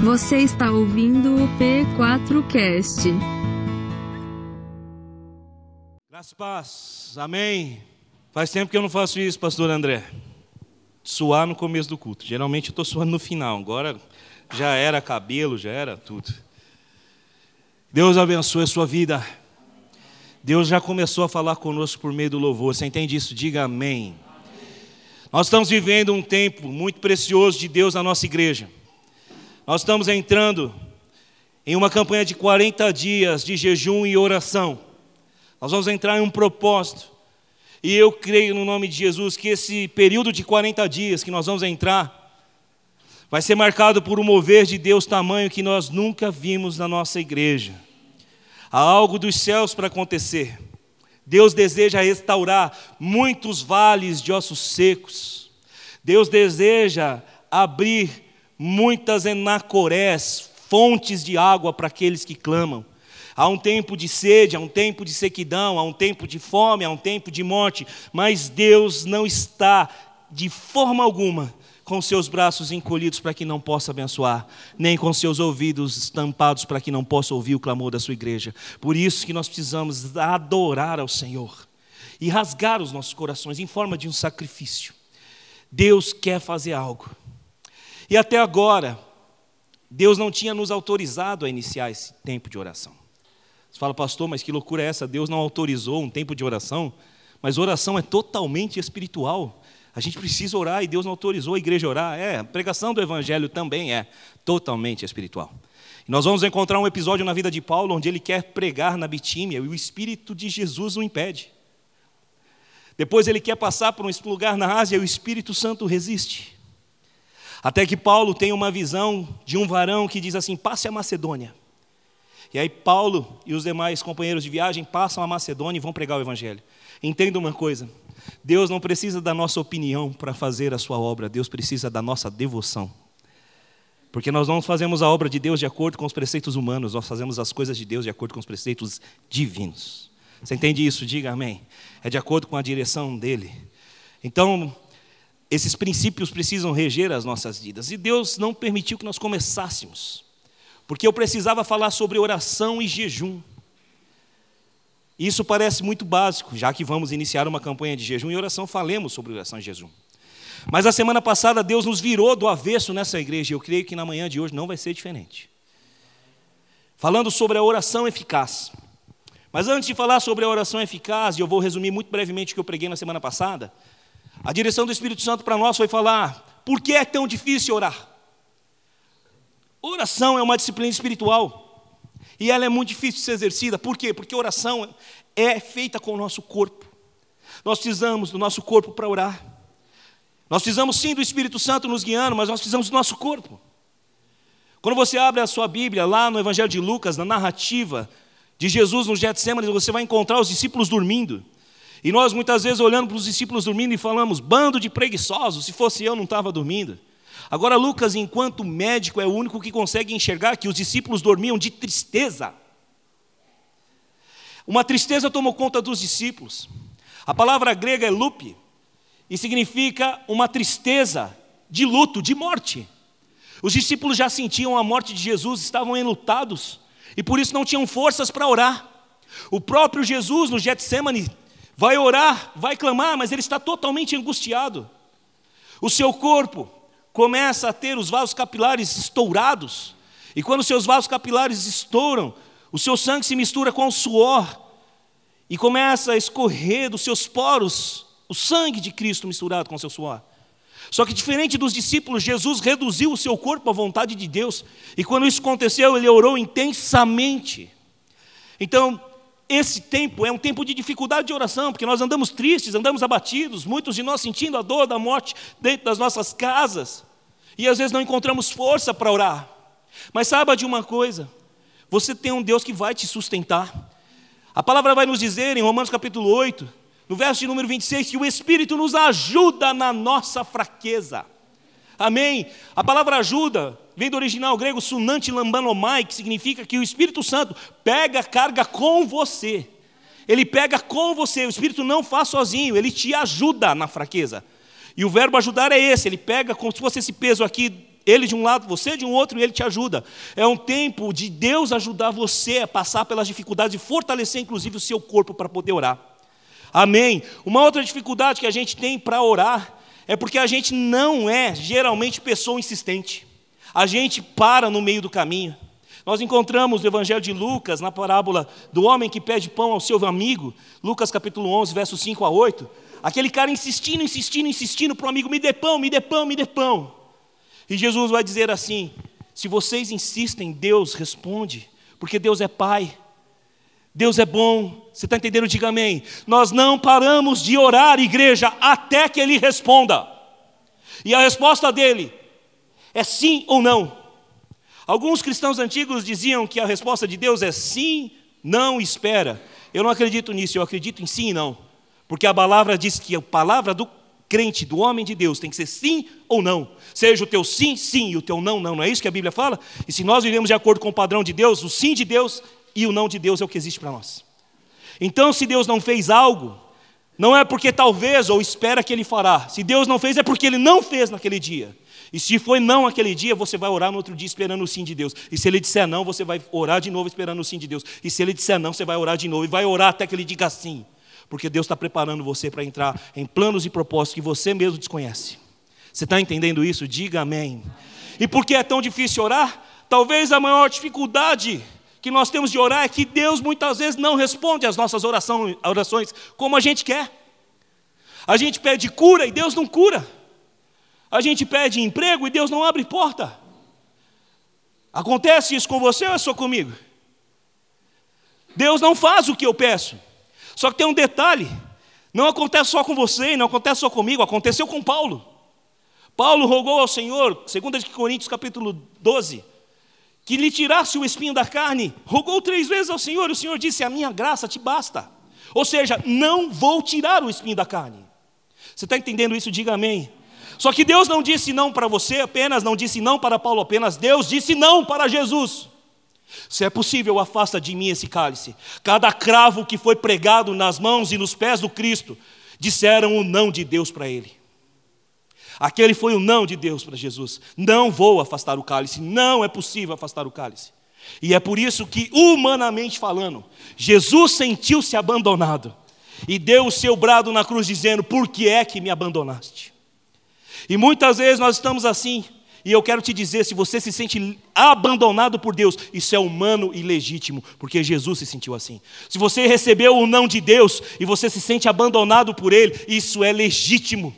Você está ouvindo o P4Cast. Graças paz, amém. Faz tempo que eu não faço isso, pastor André. Suar no começo do culto. Geralmente eu estou suando no final. Agora já era cabelo, já era tudo. Deus abençoe a sua vida. Deus já começou a falar conosco por meio do louvor. Você entende isso? Diga amém. Nós estamos vivendo um tempo muito precioso de Deus na nossa igreja. Nós estamos entrando em uma campanha de 40 dias de jejum e oração. Nós vamos entrar em um propósito. E eu creio no nome de Jesus que esse período de 40 dias que nós vamos entrar vai ser marcado por um mover de Deus tamanho que nós nunca vimos na nossa igreja. Há algo dos céus para acontecer. Deus deseja restaurar muitos vales de ossos secos. Deus deseja abrir muitas enacorés, fontes de água para aqueles que clamam. Há um tempo de sede, há um tempo de sequidão, há um tempo de fome, há um tempo de morte, mas Deus não está de forma alguma com seus braços encolhidos para que não possa abençoar, nem com seus ouvidos estampados para que não possa ouvir o clamor da sua igreja. Por isso que nós precisamos adorar ao Senhor e rasgar os nossos corações em forma de um sacrifício. Deus quer fazer algo. E até agora, Deus não tinha nos autorizado a iniciar esse tempo de oração. Você fala, pastor, mas que loucura é essa? Deus não autorizou um tempo de oração, mas oração é totalmente espiritual. A gente precisa orar e Deus não autorizou a igreja a orar. É, a pregação do evangelho também é totalmente espiritual. E nós vamos encontrar um episódio na vida de Paulo onde ele quer pregar na Bitímia e o Espírito de Jesus o impede. Depois ele quer passar por um lugar na Ásia e o Espírito Santo resiste. Até que Paulo tem uma visão de um varão que diz assim: passe a Macedônia. E aí Paulo e os demais companheiros de viagem passam a Macedônia e vão pregar o evangelho. Entenda uma coisa: Deus não precisa da nossa opinião para fazer a sua obra, Deus precisa da nossa devoção. Porque nós não fazemos a obra de Deus de acordo com os preceitos humanos, nós fazemos as coisas de Deus de acordo com os preceitos divinos. Você entende isso? Diga amém. É de acordo com a direção dele. Então, esses princípios precisam reger as nossas vidas. E Deus não permitiu que nós começássemos porque eu precisava falar sobre oração e jejum. Isso parece muito básico, já que vamos iniciar uma campanha de jejum e oração, falemos sobre oração e jejum. Mas a semana passada Deus nos virou do avesso nessa igreja, e eu creio que na manhã de hoje não vai ser diferente. Falando sobre a oração eficaz. Mas antes de falar sobre a oração eficaz, e eu vou resumir muito brevemente o que eu preguei na semana passada, a direção do Espírito Santo para nós foi falar: por que é tão difícil orar? Oração é uma disciplina espiritual. E ela é muito difícil de ser exercida. Por quê? Porque oração é feita com o nosso corpo. Nós precisamos do nosso corpo para orar. Nós precisamos sim do Espírito Santo nos guiando, mas nós precisamos do nosso corpo. Quando você abre a sua Bíblia, lá no Evangelho de Lucas, na narrativa de Jesus no Getsemane, você vai encontrar os discípulos dormindo. E nós muitas vezes olhando para os discípulos dormindo e falamos, bando de preguiçosos, se fosse eu não estava dormindo. Agora, Lucas, enquanto médico, é o único que consegue enxergar que os discípulos dormiam de tristeza. Uma tristeza tomou conta dos discípulos. A palavra grega é lupe, e significa uma tristeza de luto, de morte. Os discípulos já sentiam a morte de Jesus, estavam enlutados, e por isso não tinham forças para orar. O próprio Jesus, no Getsemane, vai orar, vai clamar, mas ele está totalmente angustiado. O seu corpo, começa a ter os vasos capilares estourados. E quando seus vasos capilares estouram, o seu sangue se mistura com o suor e começa a escorrer dos seus poros o sangue de Cristo misturado com o seu suor. Só que diferente dos discípulos, Jesus reduziu o seu corpo à vontade de Deus. E quando isso aconteceu, ele orou intensamente. Então, esse tempo é um tempo de dificuldade de oração, porque nós andamos tristes, andamos abatidos, muitos de nós sentindo a dor da morte dentro das nossas casas e às vezes não encontramos força para orar. Mas saiba de uma coisa: você tem um Deus que vai te sustentar. A palavra vai nos dizer em Romanos capítulo 8, no verso de número 26, que o Espírito nos ajuda na nossa fraqueza. Amém? A palavra ajuda vem do original grego sunante lambanomai, que significa que o Espírito Santo pega a carga com você. Ele pega com você, o Espírito não faz sozinho, ele te ajuda na fraqueza. E o verbo ajudar é esse, ele pega como se fosse esse peso aqui Ele de um lado, você de um outro, e ele te ajuda. É um tempo de Deus ajudar você a passar pelas dificuldades e fortalecer, inclusive, o seu corpo para poder orar. Amém. Uma outra dificuldade que a gente tem para orar é porque a gente não é geralmente pessoa insistente. A gente para no meio do caminho. Nós encontramos no Evangelho de Lucas, na parábola do homem que pede pão ao seu amigo, Lucas capítulo 11, versos 5 a 8. Aquele cara insistindo, insistindo, insistindo para o amigo: me dê pão, me dê pão, me dê pão. E Jesus vai dizer assim: se vocês insistem, Deus responde, porque Deus é Pai. Deus é bom, você está entendendo? Diga amém. Nós não paramos de orar, igreja, até que Ele responda. E a resposta dele é sim ou não. Alguns cristãos antigos diziam que a resposta de Deus é sim, não, espera. Eu não acredito nisso, eu acredito em sim e não. Porque a palavra diz que a palavra do crente, do homem de Deus, tem que ser sim ou não. Seja o teu sim, sim, e o teu não, não. Não é isso que a Bíblia fala? E se nós vivemos de acordo com o padrão de Deus, o sim de Deus e o não de Deus é o que existe para nós. Então, se Deus não fez algo, não é porque talvez ou espera que Ele fará. Se Deus não fez, é porque Ele não fez naquele dia. E se foi não aquele dia, você vai orar no outro dia esperando o sim de Deus. E se Ele disser não, você vai orar de novo esperando o sim de Deus. E se Ele disser não, você vai orar de novo. E vai orar até que Ele diga sim. Porque Deus está preparando você para entrar em planos e propósitos que você mesmo desconhece. Você está entendendo isso? Diga amém. E por que é tão difícil orar? Talvez a maior dificuldade que nós temos de orar é que Deus muitas vezes não responde às nossas orações, orações como a gente quer. A gente pede cura e Deus não cura. A gente pede emprego e Deus não abre porta. Acontece isso com você ou é só comigo? Deus não faz o que eu peço. Só que tem um detalhe: não acontece só com você, não acontece só comigo, aconteceu com Paulo. Paulo rogou ao Senhor, 2 Coríntios capítulo 12, que lhe tirasse o espinho da carne, rogou três vezes ao Senhor, e o Senhor disse: A minha graça te basta. Ou seja, não vou tirar o espinho da carne. Você está entendendo isso? Diga amém. Só que Deus não disse não para você apenas, não disse não para Paulo apenas, Deus disse não para Jesus. Se é possível, afasta de mim esse cálice. Cada cravo que foi pregado nas mãos e nos pés do Cristo, disseram o não de Deus para ele. Aquele foi o não de Deus para Jesus. Não vou afastar o cálice, não é possível afastar o cálice. E é por isso que, humanamente falando, Jesus sentiu-se abandonado e deu o seu brado na cruz, dizendo: Por que é que me abandonaste? E muitas vezes nós estamos assim, e eu quero te dizer: se você se sente abandonado por Deus, isso é humano e legítimo, porque Jesus se sentiu assim. Se você recebeu o não de Deus e você se sente abandonado por Ele, isso é legítimo.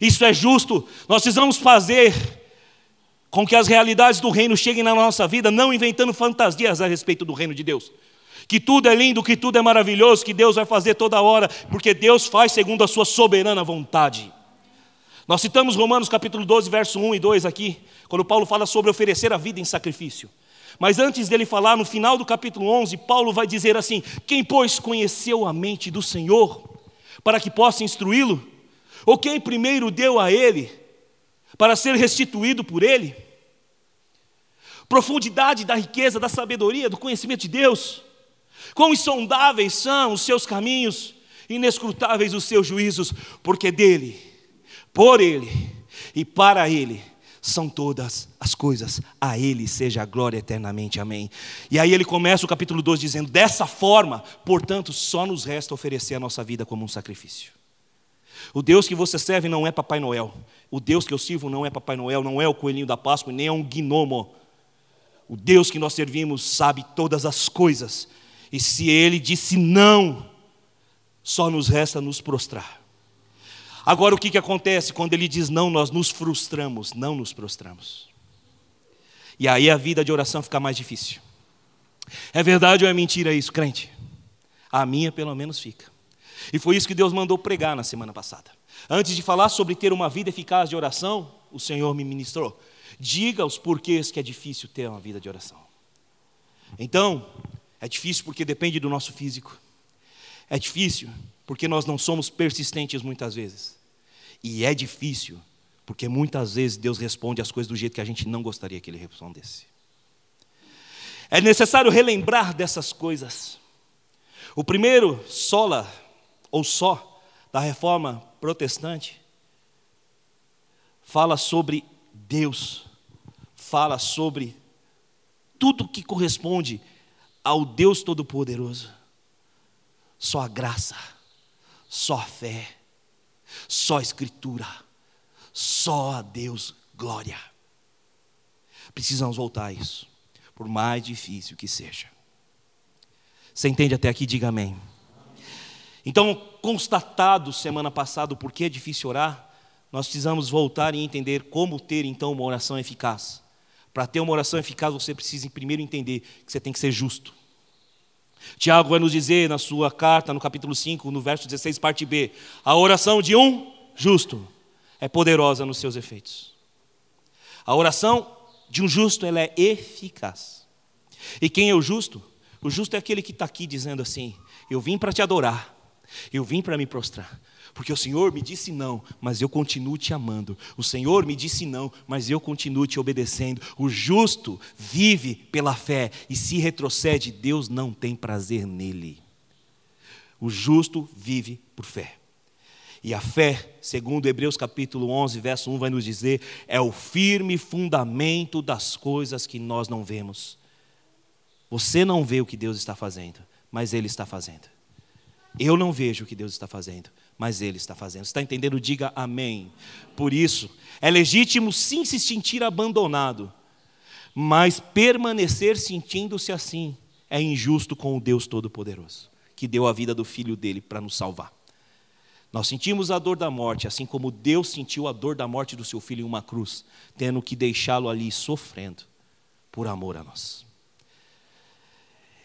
Isso é justo. Nós precisamos fazer com que as realidades do reino cheguem na nossa vida, não inventando fantasias a respeito do reino de Deus. Que tudo é lindo, que tudo é maravilhoso, que Deus vai fazer toda hora, porque Deus faz segundo a sua soberana vontade. Nós citamos Romanos capítulo 12, verso 1 e 2 aqui, quando Paulo fala sobre oferecer a vida em sacrifício. Mas antes dele falar, no final do capítulo 11, Paulo vai dizer assim: Quem, pois, conheceu a mente do Senhor, para que possa instruí-lo? Ou quem primeiro deu a ele para ser restituído por ele? Profundidade da riqueza, da sabedoria, do conhecimento de Deus. Quão insondáveis são os seus caminhos, inescrutáveis os seus juízos, porque dele, por ele e para ele são todas as coisas. A Ele seja a glória eternamente. Amém. E aí ele começa o capítulo 12 dizendo: Dessa forma, portanto, só nos resta oferecer a nossa vida como um sacrifício. O Deus que você serve não é Papai Noel. O Deus que eu sirvo não é Papai Noel, não é o coelhinho da Páscoa, nem é um gnomo. O Deus que nós servimos sabe todas as coisas. E se ele disse não, só nos resta nos prostrar. Agora o que, que acontece? Quando ele diz não, nós nos frustramos, não nos prostramos. E aí a vida de oração fica mais difícil. É verdade ou é mentira isso, crente? A minha pelo menos fica. E foi isso que Deus mandou pregar na semana passada. Antes de falar sobre ter uma vida eficaz de oração, o Senhor me ministrou. Diga os porquês que é difícil ter uma vida de oração. Então, é difícil porque depende do nosso físico. É difícil porque nós não somos persistentes muitas vezes. E é difícil porque muitas vezes Deus responde as coisas do jeito que a gente não gostaria que Ele respondesse. É necessário relembrar dessas coisas. O primeiro sola ou só, da reforma protestante, fala sobre Deus. fala sobre tudo que corresponde ao Deus Todo-Poderoso. Só a graça, só a fé, só Escritura, só a Deus glória. Precisamos voltar a isso, por mais difícil que seja. Você entende até aqui? Diga amém. Então, constatado semana passada o porquê é difícil orar, nós precisamos voltar e entender como ter então uma oração eficaz. Para ter uma oração eficaz, você precisa primeiro entender que você tem que ser justo. Tiago vai nos dizer na sua carta, no capítulo 5, no verso 16, parte B: a oração de um justo é poderosa nos seus efeitos. A oração de um justo ela é eficaz. E quem é o justo? O justo é aquele que está aqui dizendo assim: Eu vim para te adorar, eu vim para me prostrar, porque o Senhor me disse não, mas eu continuo te amando. O Senhor me disse não, mas eu continuo te obedecendo. O justo vive pela fé, e se retrocede, Deus não tem prazer nele. O justo vive por fé. E a fé, segundo Hebreus capítulo 11, verso 1, vai nos dizer, é o firme fundamento das coisas que nós não vemos. Você não vê o que Deus está fazendo, mas Ele está fazendo. Eu não vejo o que Deus está fazendo, mas Ele está fazendo. Está entendendo? Diga amém. Por isso, é legítimo sim se sentir abandonado, mas permanecer sentindo-se assim é injusto com o Deus Todo-Poderoso, que deu a vida do Filho dele para nos salvar. Nós sentimos a dor da morte, assim como Deus sentiu a dor da morte do seu filho em uma cruz, tendo que deixá-lo ali sofrendo por amor a nós.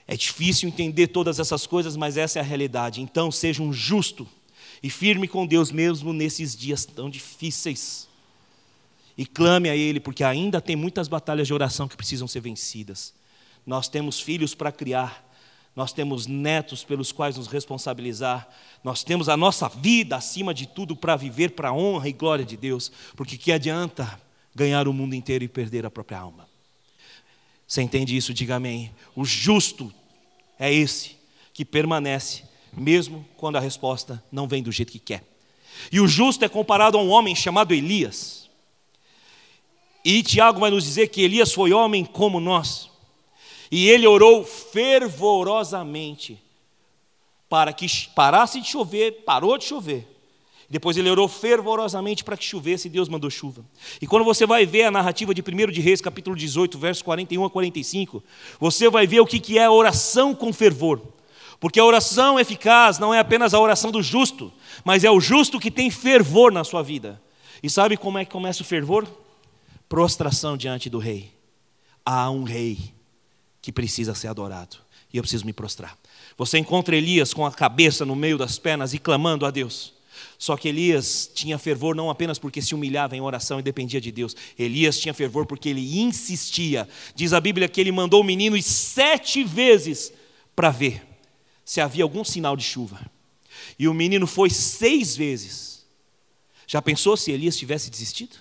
É difícil entender todas essas coisas, mas essa é a realidade. Então, seja um justo e firme com Deus mesmo nesses dias tão difíceis. E clame a Ele, porque ainda tem muitas batalhas de oração que precisam ser vencidas. Nós temos filhos para criar, nós temos netos pelos quais nos responsabilizar, nós temos a nossa vida acima de tudo para viver para a honra e glória de Deus, porque que adianta ganhar o mundo inteiro e perder a própria alma? Você entende isso? Diga amém. O justo é esse que permanece mesmo quando a resposta não vem do jeito que quer. E o justo é comparado a um homem chamado Elias. E Tiago vai nos dizer que Elias foi homem como nós. E ele orou fervorosamente para que parasse de chover, parou de chover. Depois ele orou fervorosamente para que chovesse e Deus mandou chuva. E quando você vai ver a narrativa de 1 de Reis, capítulo 18, versos 41 a 45, você vai ver o que é oração com fervor. Porque a oração eficaz não é apenas a oração do justo, mas é o justo que tem fervor na sua vida. E sabe como é que começa o fervor? Prostração diante do rei. Há um rei que precisa ser adorado, e eu preciso me prostrar. Você encontra Elias com a cabeça no meio das pernas e clamando a Deus. Só que Elias tinha fervor não apenas porque se humilhava em oração e dependia de Deus. Elias tinha fervor porque ele insistia. Diz a Bíblia que ele mandou o menino sete vezes para ver se havia algum sinal de chuva. E o menino foi seis vezes. Já pensou se Elias tivesse desistido?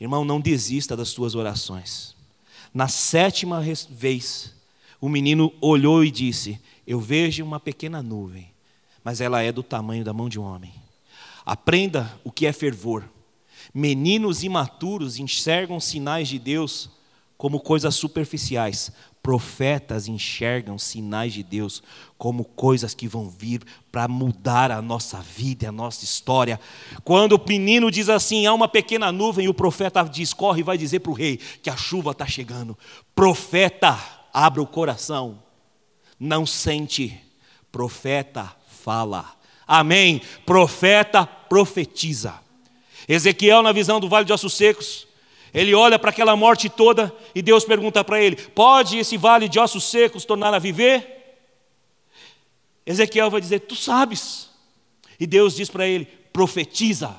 Irmão, não desista das suas orações. Na sétima vez, o menino olhou e disse: Eu vejo uma pequena nuvem, mas ela é do tamanho da mão de um homem. Aprenda o que é fervor. Meninos imaturos enxergam sinais de Deus como coisas superficiais, Profetas enxergam sinais de Deus como coisas que vão vir para mudar a nossa vida, a nossa história. Quando o menino diz assim: há uma pequena nuvem, e o profeta diz: corre e vai dizer para o rei que a chuva está chegando. Profeta, abra o coração, não sente, profeta, fala. Amém. Profeta, profetiza. Ezequiel, na visão do vale de ossos secos, ele olha para aquela morte toda e Deus pergunta para ele: Pode esse vale de ossos secos tornar a viver? Ezequiel vai dizer: Tu sabes. E Deus diz para ele: Profetiza,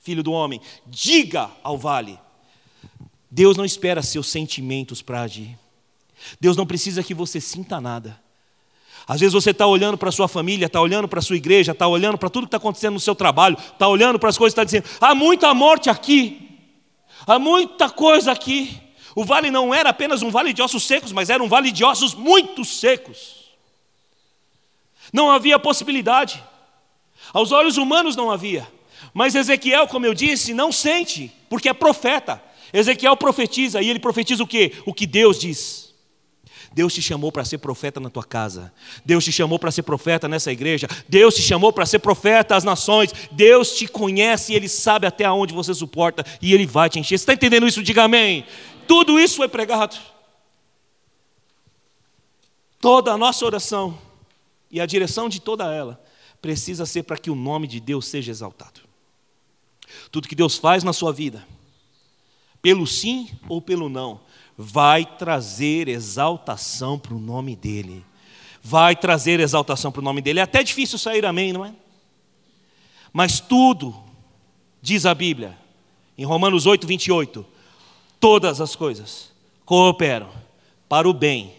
filho do homem, diga ao vale. Deus não espera seus sentimentos para agir. Deus não precisa que você sinta nada. Às vezes você está olhando para a sua família, está olhando para a sua igreja, está olhando para tudo que está acontecendo no seu trabalho, está olhando para as coisas e está dizendo: há muita morte aqui. Há muita coisa aqui. O vale não era apenas um vale de ossos secos, mas era um vale de ossos muito secos. Não havia possibilidade. Aos olhos humanos não havia. Mas Ezequiel, como eu disse, não sente, porque é profeta. Ezequiel profetiza, e ele profetiza o quê? O que Deus diz. Deus te chamou para ser profeta na tua casa. Deus te chamou para ser profeta nessa igreja. Deus te chamou para ser profeta às nações. Deus te conhece e Ele sabe até onde você suporta e Ele vai te encher. Você está entendendo isso? Diga amém. Tudo isso foi pregado. Toda a nossa oração e a direção de toda ela precisa ser para que o nome de Deus seja exaltado. Tudo que Deus faz na sua vida, pelo sim ou pelo não, vai trazer exaltação para o nome dEle. Vai trazer exaltação para o nome dEle. É até difícil sair amém, não é? Mas tudo, diz a Bíblia, em Romanos 8, 28, todas as coisas cooperam para o bem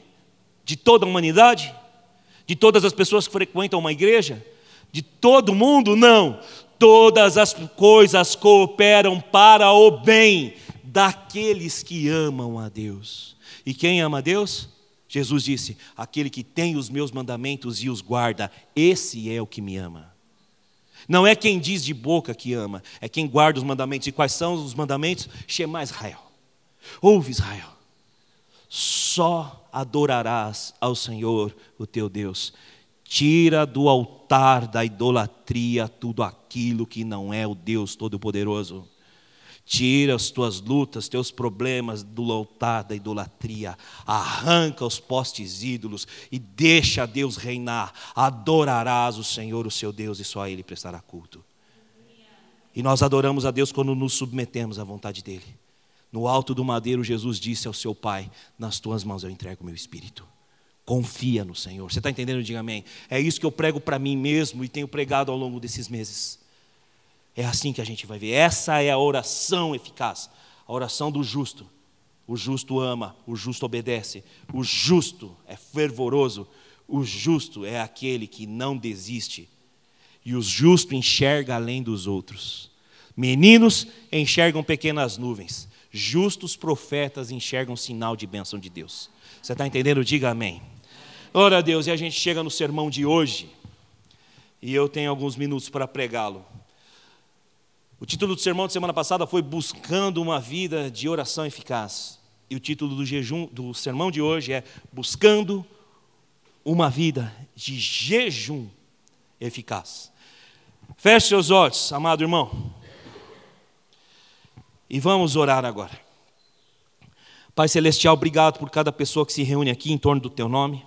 de toda a humanidade, de todas as pessoas que frequentam uma igreja, de todo mundo? Não. Todas as coisas cooperam para o bem daqueles que amam a Deus. E quem ama a Deus? Jesus disse: aquele que tem os meus mandamentos e os guarda, esse é o que me ama. Não é quem diz de boca que ama, é quem guarda os mandamentos. E quais são os mandamentos? Shema Israel. Ouve Israel. Só adorarás ao Senhor, o teu Deus. Tira do altar da idolatria tudo aquilo que não é o Deus Todo-Poderoso. Tira as tuas lutas, teus problemas do altar da idolatria. Arranca os postes ídolos e deixa Deus reinar. Adorarás o Senhor, o seu Deus, e só a Ele prestará culto. E nós adoramos a Deus quando nos submetemos à vontade dEle. No alto do madeiro, Jesus disse ao seu Pai: Nas tuas mãos eu entrego o meu espírito. Confia no Senhor. Você está entendendo? Diga amém. É isso que eu prego para mim mesmo e tenho pregado ao longo desses meses. É assim que a gente vai ver. Essa é a oração eficaz, a oração do justo. O justo ama, o justo obedece, o justo é fervoroso, o justo é aquele que não desiste. E o justo enxerga além dos outros. Meninos enxergam pequenas nuvens, justos profetas enxergam sinal de bênção de Deus. Você está entendendo? Diga amém. Ora a Deus, e a gente chega no sermão de hoje, e eu tenho alguns minutos para pregá-lo. O título do sermão de semana passada foi Buscando uma vida de oração eficaz. E o título do jejum do sermão de hoje é Buscando uma vida de jejum eficaz. Feche seus olhos, amado irmão. E vamos orar agora. Pai Celestial, obrigado por cada pessoa que se reúne aqui em torno do teu nome.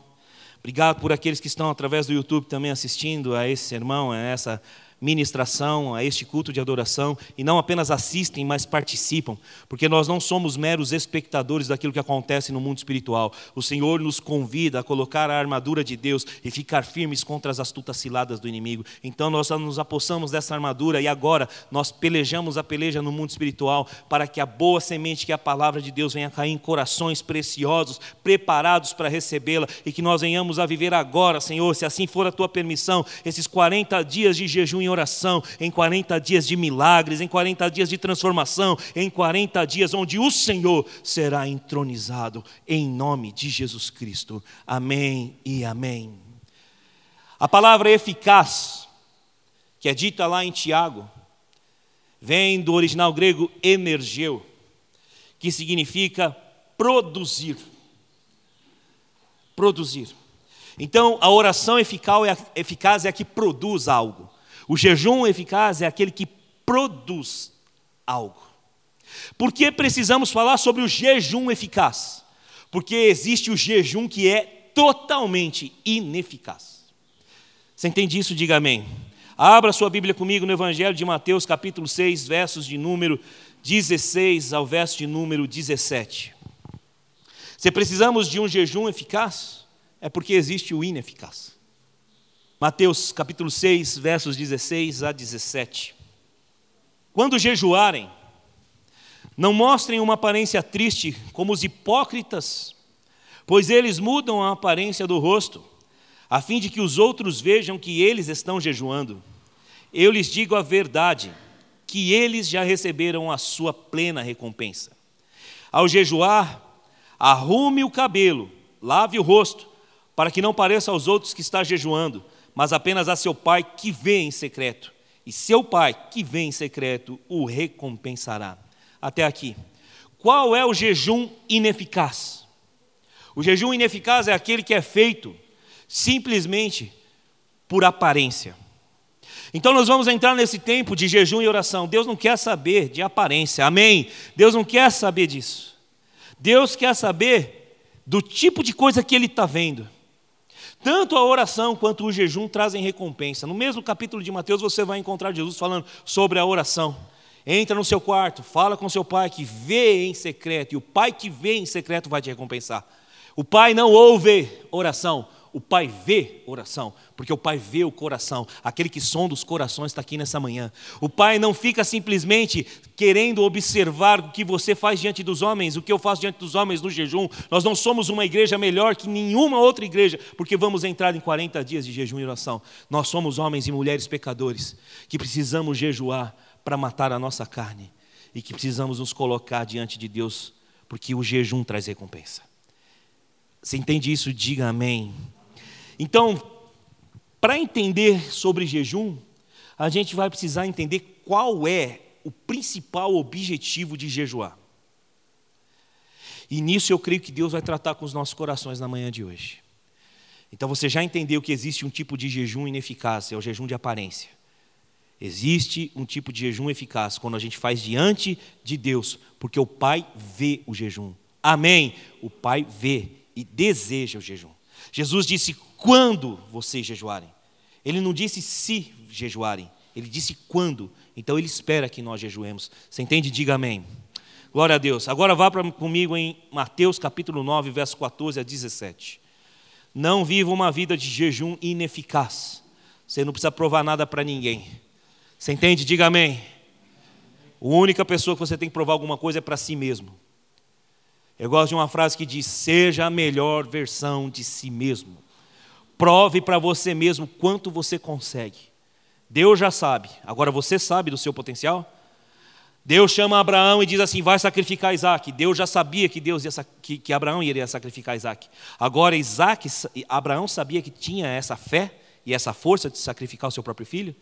Obrigado por aqueles que estão através do YouTube também assistindo a esse sermão, a essa ministração, a este culto de adoração, e não apenas assistem, mas participam, porque nós não somos meros espectadores daquilo que acontece no mundo espiritual. O Senhor nos convida a colocar a armadura de Deus e ficar firmes contra as astutas ciladas do inimigo. Então nós nos apossamos dessa armadura e agora nós pelejamos a peleja no mundo espiritual para que a boa semente, que é a palavra de Deus, venha cair em corações preciosos, preparados para recebê-la e que nós venhamos a viver agora, Senhor, se assim for a tua permissão, esses 40 dias de jejum em oração, em 40 dias de milagres, em 40 dias de transformação, em 40 dias onde o Senhor será entronizado, em nome de Jesus Cristo. Amém e amém. A palavra eficaz, que é dita lá em Tiago, vem do original grego emergeu, que significa produzir. Produzir. Então, a oração eficaz é a que produz algo. O jejum eficaz é aquele que produz algo. Por que precisamos falar sobre o jejum eficaz? Porque existe o jejum que é totalmente ineficaz. Você entende isso? Diga amém. Abra sua Bíblia comigo no Evangelho de Mateus, capítulo 6, versos de número 16 ao verso de número 17. Se precisamos de um jejum eficaz, é porque existe o ineficaz. Mateus capítulo 6, versos 16 a 17. Quando jejuarem, não mostrem uma aparência triste como os hipócritas, pois eles mudam a aparência do rosto, a fim de que os outros vejam que eles estão jejuando. Eu lhes digo a verdade, que eles já receberam a sua plena recompensa. Ao jejuar, arrume o cabelo, lave o rosto, para que não pareça aos outros que está jejuando, mas apenas a seu pai que vê em secreto. E seu pai que vê em secreto o recompensará. Até aqui. Qual é o jejum ineficaz? O jejum ineficaz é aquele que é feito simplesmente por aparência. Então nós vamos entrar nesse tempo de jejum e oração. Deus não quer saber de aparência, amém? Deus não quer saber disso. Deus quer saber do tipo de coisa que Ele está vendo. Tanto a oração quanto o jejum trazem recompensa. No mesmo capítulo de Mateus você vai encontrar Jesus falando sobre a oração. Entra no seu quarto, fala com seu pai que vê em secreto, e o pai que vê em secreto vai te recompensar. O pai não ouve oração, o pai vê oração, porque o pai vê o coração. Aquele que sonda os corações está aqui nessa manhã. O pai não fica simplesmente querendo observar o que você faz diante dos homens, o que eu faço diante dos homens no jejum. Nós não somos uma igreja melhor que nenhuma outra igreja, porque vamos entrar em 40 dias de jejum e oração. Nós somos homens e mulheres pecadores que precisamos jejuar para matar a nossa carne e que precisamos nos colocar diante de Deus, porque o jejum traz recompensa. Você entende isso? Diga amém. Então, para entender sobre jejum, a gente vai precisar entender qual é o principal objetivo de jejuar. E nisso eu creio que Deus vai tratar com os nossos corações na manhã de hoje. Então você já entendeu que existe um tipo de jejum ineficaz, é o jejum de aparência. Existe um tipo de jejum eficaz quando a gente faz diante de Deus, porque o Pai vê o jejum. Amém? O Pai vê e deseja o jejum. Jesus disse: quando vocês jejuarem. Ele não disse se jejuarem, ele disse quando. Então ele espera que nós jejuemos. Você entende? Diga amém. Glória a Deus. Agora vá comigo em Mateus capítulo 9, verso 14 a 17. Não viva uma vida de jejum ineficaz. Você não precisa provar nada para ninguém. Você entende? Diga amém. A única pessoa que você tem que provar alguma coisa é para si mesmo. Eu gosto de uma frase que diz: Seja a melhor versão de si mesmo. Prove para você mesmo quanto você consegue. Deus já sabe, agora você sabe do seu potencial? Deus chama Abraão e diz assim: vai sacrificar Isaac. Deus já sabia que, Deus ia, que, que Abraão iria sacrificar Isaac. Agora, Isaac, Abraão sabia que tinha essa fé e essa força de sacrificar o seu próprio filho?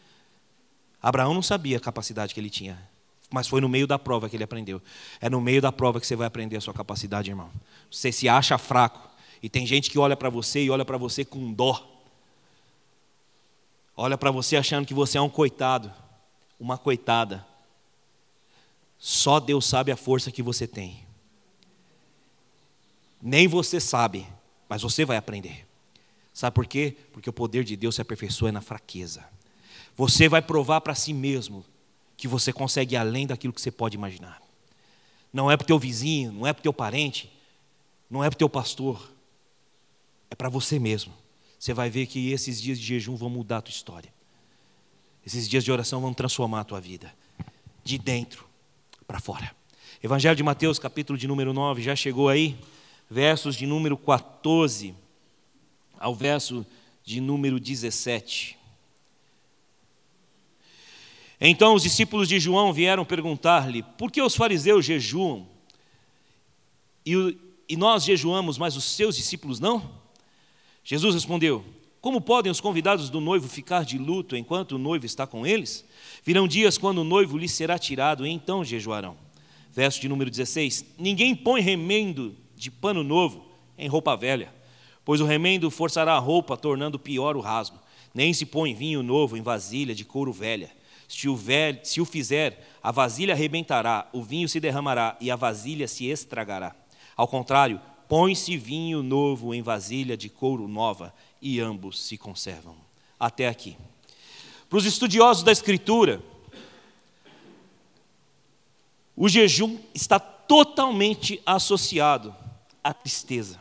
Abraão não sabia a capacidade que ele tinha, mas foi no meio da prova que ele aprendeu. É no meio da prova que você vai aprender a sua capacidade, irmão. Você se acha fraco, e tem gente que olha para você e olha para você com dó. Olha para você achando que você é um coitado, uma coitada. Só Deus sabe a força que você tem. Nem você sabe, mas você vai aprender. Sabe por quê? Porque o poder de Deus se aperfeiçoa na fraqueza. Você vai provar para si mesmo que você consegue ir além daquilo que você pode imaginar. Não é para o teu vizinho, não é para o teu parente, não é para o teu pastor. É para você mesmo. Você vai ver que esses dias de jejum vão mudar a tua história. Esses dias de oração vão transformar a tua vida. De dentro para fora. Evangelho de Mateus, capítulo de número 9, já chegou aí? Versos de número 14 ao verso de número 17. Então os discípulos de João vieram perguntar-lhe: por que os fariseus jejuam e, nós jejuamos, mas os seus discípulos não? Jesus respondeu: Como podem os convidados do noivo ficar de luto enquanto o noivo está com eles? Virão dias quando o noivo lhes será tirado e então jejuarão. Verso de número 16: Ninguém põe remendo de pano novo em roupa velha, pois o remendo forçará a roupa, tornando pior o rasgo. Nem se põe vinho novo em vasilha de couro velha se o, se o fizer, a vasilha arrebentará, o vinho se derramará e a vasilha se estragará. Ao contrário, põe-se vinho novo em vasilha de couro nova e ambos se conservam. Até aqui. Para os estudiosos da Escritura, o jejum está totalmente associado à tristeza.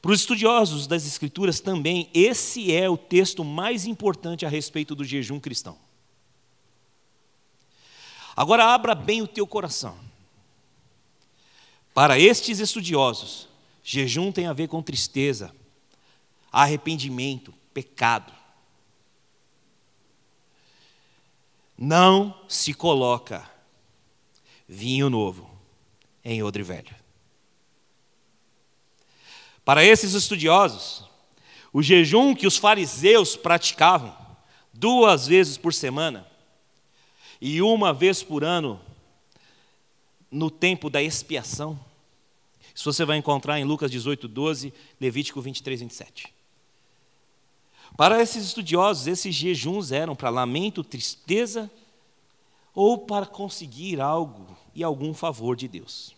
Para os estudiosos das Escrituras também, esse é o texto mais importante a respeito do jejum cristão. Agora abra bem o teu coração. Para estes estudiosos, jejum tem a ver com tristeza, arrependimento, pecado. Não se coloca vinho novo em odre velho. Para esses estudiosos, o jejum que os fariseus praticavam duas vezes por semana e uma vez por ano no tempo da expiação. Isso você vai encontrar em Lucas 18, 12, Levítico 23, 27. Para esses estudiosos, esses jejuns eram para lamento, tristeza ou para conseguir algo e algum favor de Deus.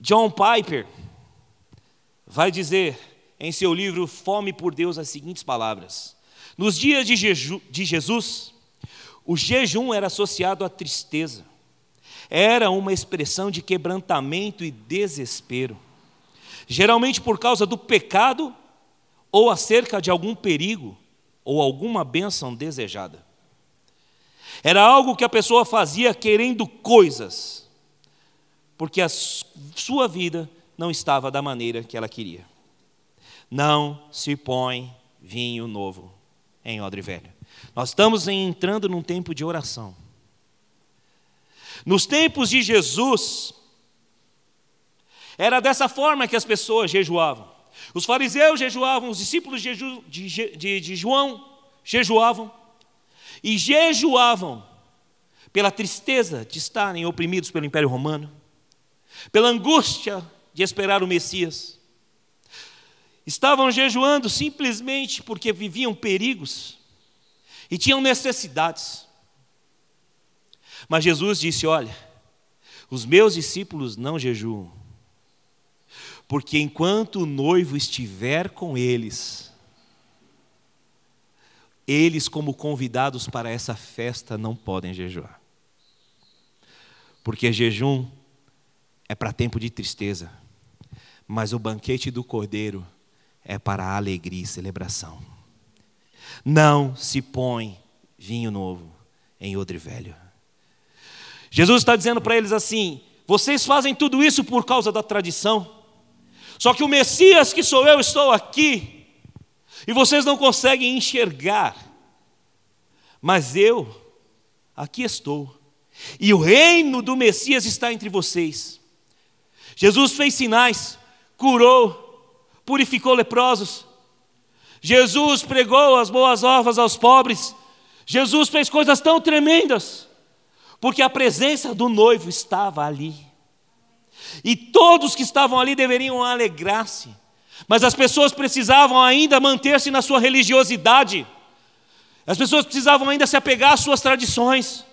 John Piper vai dizer em seu livro Fome por Deus as seguintes palavras: Nos dias de, de Jesus, o jejum era associado à tristeza, era uma expressão de quebrantamento e desespero, geralmente por causa do pecado ou acerca de algum perigo ou alguma bênção desejada. Era algo que a pessoa fazia querendo coisas, porque a sua vida não estava da maneira que ela queria. Não se põe vinho novo em odre velho. Nós estamos entrando num tempo de oração. Nos tempos de Jesus, era dessa forma que as pessoas jejuavam. Os fariseus jejuavam, os discípulos de, de, de, de João jejuavam, e jejuavam pela tristeza de estarem oprimidos pelo Império Romano, pela angústia de esperar o Messias. Estavam jejuando simplesmente porque viviam perigos e tinham necessidades. Mas Jesus disse: Olha, os meus discípulos não jejuam, porque enquanto o noivo estiver com eles, eles, como convidados para essa festa, não podem jejuar. Porque jejum é para tempo de tristeza, mas o banquete do cordeiro é para alegria e celebração. Não se põe vinho novo em odre velho. Jesus está dizendo para eles assim: vocês fazem tudo isso por causa da tradição, só que o Messias que sou eu estou aqui, e vocês não conseguem enxergar. Mas eu aqui estou. E o reino do Messias está entre vocês. Jesus fez sinais, curou, purificou leprosos. Jesus pregou as boas novas aos pobres. Jesus fez coisas tão tremendas, porque a presença do noivo estava ali. E todos que estavam ali deveriam alegrar-se mas as pessoas precisavam ainda manter-se na sua religiosidade. As pessoas precisavam ainda se apegar às suas tradições.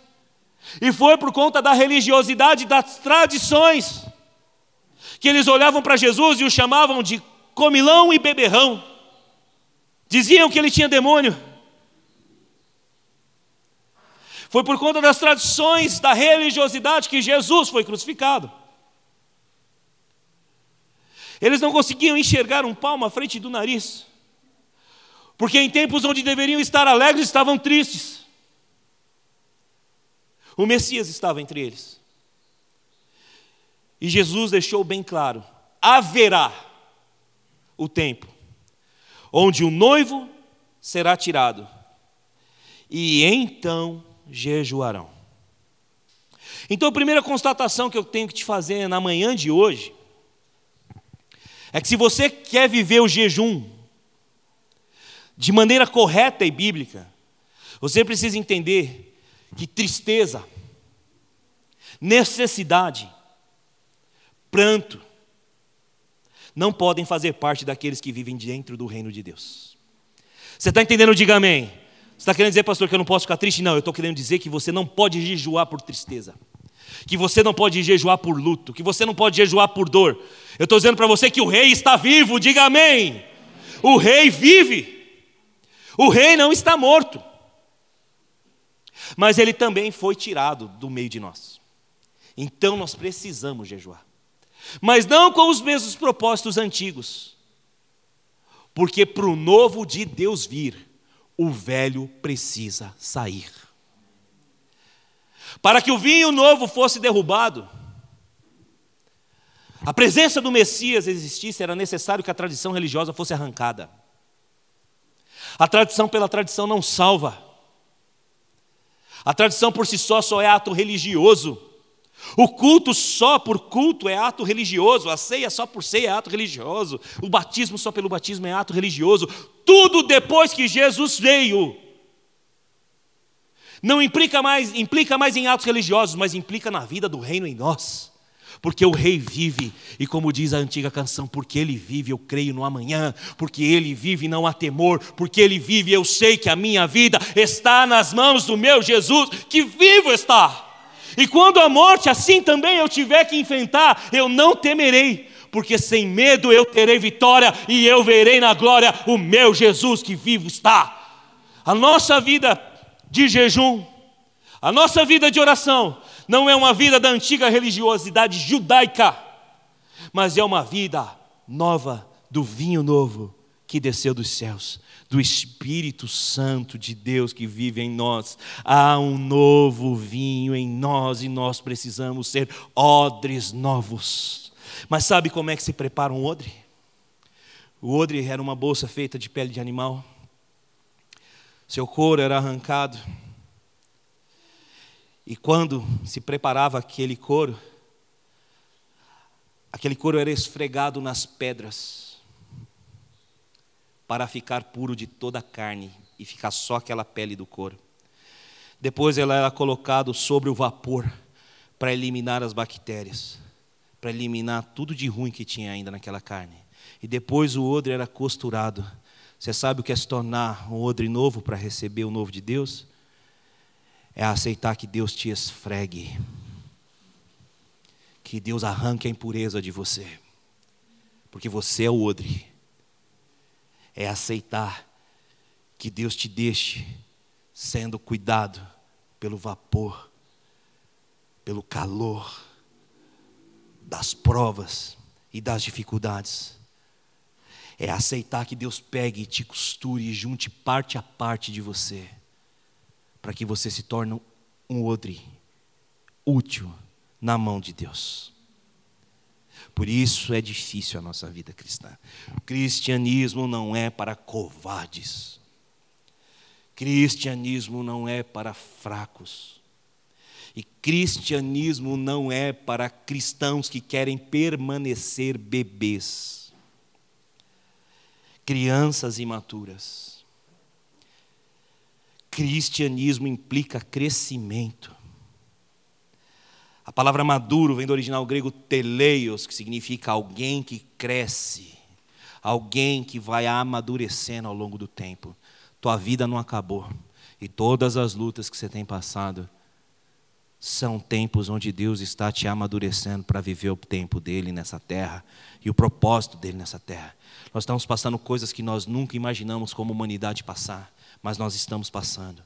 E foi por conta da religiosidade, das tradições, que eles olhavam para Jesus e o chamavam de comilão e beberrão. Diziam que ele tinha demônio. Foi por conta das tradições, da religiosidade que Jesus foi crucificado. Eles não conseguiam enxergar um palmo à frente do nariz. Porque em tempos onde deveriam estar alegres, estavam tristes. O Messias estava entre eles. E Jesus deixou bem claro: haverá o tempo onde o noivo será tirado, e então jejuarão. Então, a primeira constatação que eu tenho que te fazer na manhã de hoje é que se você quer viver o jejum de maneira correta e bíblica, você precisa entender que tristeza, necessidade, pranto, não podem fazer parte daqueles que vivem dentro do reino de Deus. Você está entendendo? Diga amém. Está querendo dizer, pastor, que eu não posso ficar triste? Não, eu estou querendo dizer que você não pode jejuar por tristeza que você não pode jejuar por luto, que você não pode jejuar por dor. Eu estou dizendo para você que o rei está vivo, diga amém. O rei vive, o rei não está morto, mas ele também foi tirado do meio de nós. Então nós precisamos jejuar, mas não com os mesmos propósitos antigos, porque para o novo de Deus vir, o velho precisa sair. Para que o vinho novo fosse derrubado, a presença do Messias existisse, era necessário que a tradição religiosa fosse arrancada. A tradição pela tradição não salva. A tradição por si só só é ato religioso. O culto só por culto é ato religioso. A ceia só por ceia é ato religioso. O batismo só pelo batismo é ato religioso. Tudo depois que Jesus veio Não implica mais, implica mais em atos religiosos, mas implica na vida do reino em nós. Porque o rei vive, e como diz a antiga canção, porque ele vive, eu creio no amanhã, porque ele vive, não há temor, porque ele vive, eu sei que a minha vida está nas mãos do meu Jesus, que vivo está. E quando a morte assim também eu tiver que enfrentar, eu não temerei, porque sem medo eu terei vitória e eu verei na glória o meu Jesus que vivo está. A nossa vida de jejum, a nossa vida de oração, não é uma vida da antiga religiosidade judaica, mas é uma vida nova do vinho novo que desceu dos céus, do Espírito Santo de Deus que vive em nós. Há um novo vinho em nós e nós precisamos ser odres novos. Mas sabe como é que se prepara um odre? O odre era uma bolsa feita de pele de animal. Seu couro era arrancado. E quando se preparava aquele couro, aquele couro era esfregado nas pedras para ficar puro de toda a carne e ficar só aquela pele do couro. Depois ela era colocado sobre o vapor para eliminar as bactérias, para eliminar tudo de ruim que tinha ainda naquela carne. E depois o odre era costurado. Você sabe o que é se tornar um odre novo para receber o novo de Deus? É aceitar que Deus te esfregue, que Deus arranque a impureza de você, porque você é o odre é aceitar que Deus te deixe sendo cuidado pelo vapor, pelo calor das provas e das dificuldades. É aceitar que Deus pegue te costure e junte parte a parte de você, para que você se torne um odre útil na mão de Deus. Por isso é difícil a nossa vida cristã. O cristianismo não é para covardes. Cristianismo não é para fracos. E cristianismo não é para cristãos que querem permanecer bebês, crianças imaturas. Cristianismo implica crescimento. A palavra maduro vem do original grego teleios, que significa alguém que cresce, alguém que vai amadurecendo ao longo do tempo. Tua vida não acabou. E todas as lutas que você tem passado são tempos onde Deus está te amadurecendo para viver o tempo dele nessa terra e o propósito dele nessa terra. Nós estamos passando coisas que nós nunca imaginamos como humanidade passar, mas nós estamos passando.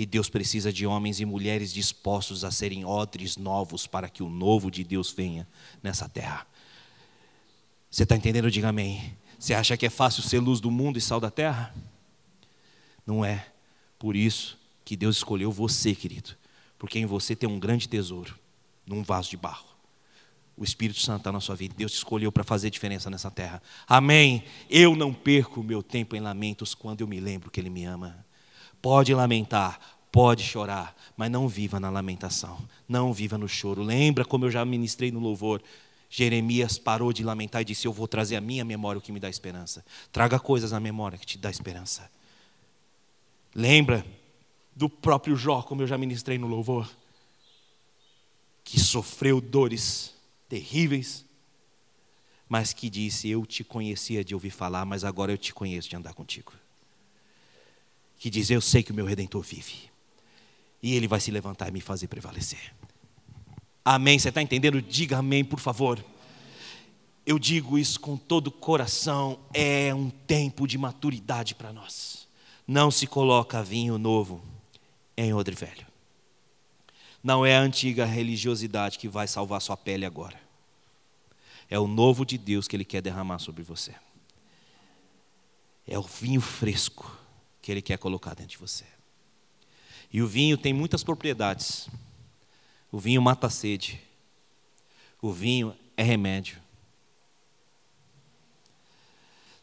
E Deus precisa de homens e mulheres dispostos a serem odres novos para que o novo de Deus venha nessa terra. Você está entendendo? Diga amém. Você acha que é fácil ser luz do mundo e sal da terra? Não é. Por isso que Deus escolheu você, querido. Porque em você tem um grande tesouro, num vaso de barro. O Espírito Santo está na sua vida. Deus te escolheu para fazer diferença nessa terra. Amém. Eu não perco o meu tempo em lamentos quando eu me lembro que Ele me ama. Pode lamentar, pode chorar, mas não viva na lamentação, não viva no choro. Lembra como eu já ministrei no louvor? Jeremias parou de lamentar e disse: Eu vou trazer a minha memória o que me dá esperança. Traga coisas na memória que te dá esperança. Lembra do próprio Jó, como eu já ministrei no louvor, que sofreu dores terríveis, mas que disse: Eu te conhecia de ouvir falar, mas agora eu te conheço de andar contigo que diz: Eu sei que o meu redentor vive, e ele vai se levantar e me fazer prevalecer. Amém? Você está entendendo? Diga amém, por favor. Eu digo isso com todo o coração, é um tempo de maturidade para nós. Não se coloca vinho novo em odre velho. Não é a antiga religiosidade que vai salvar sua pele agora. É o novo de Deus que Ele quer derramar sobre você. É o vinho fresco que Ele quer colocar dentro de você. E o vinho tem muitas propriedades. O vinho mata a sede. O vinho é remédio.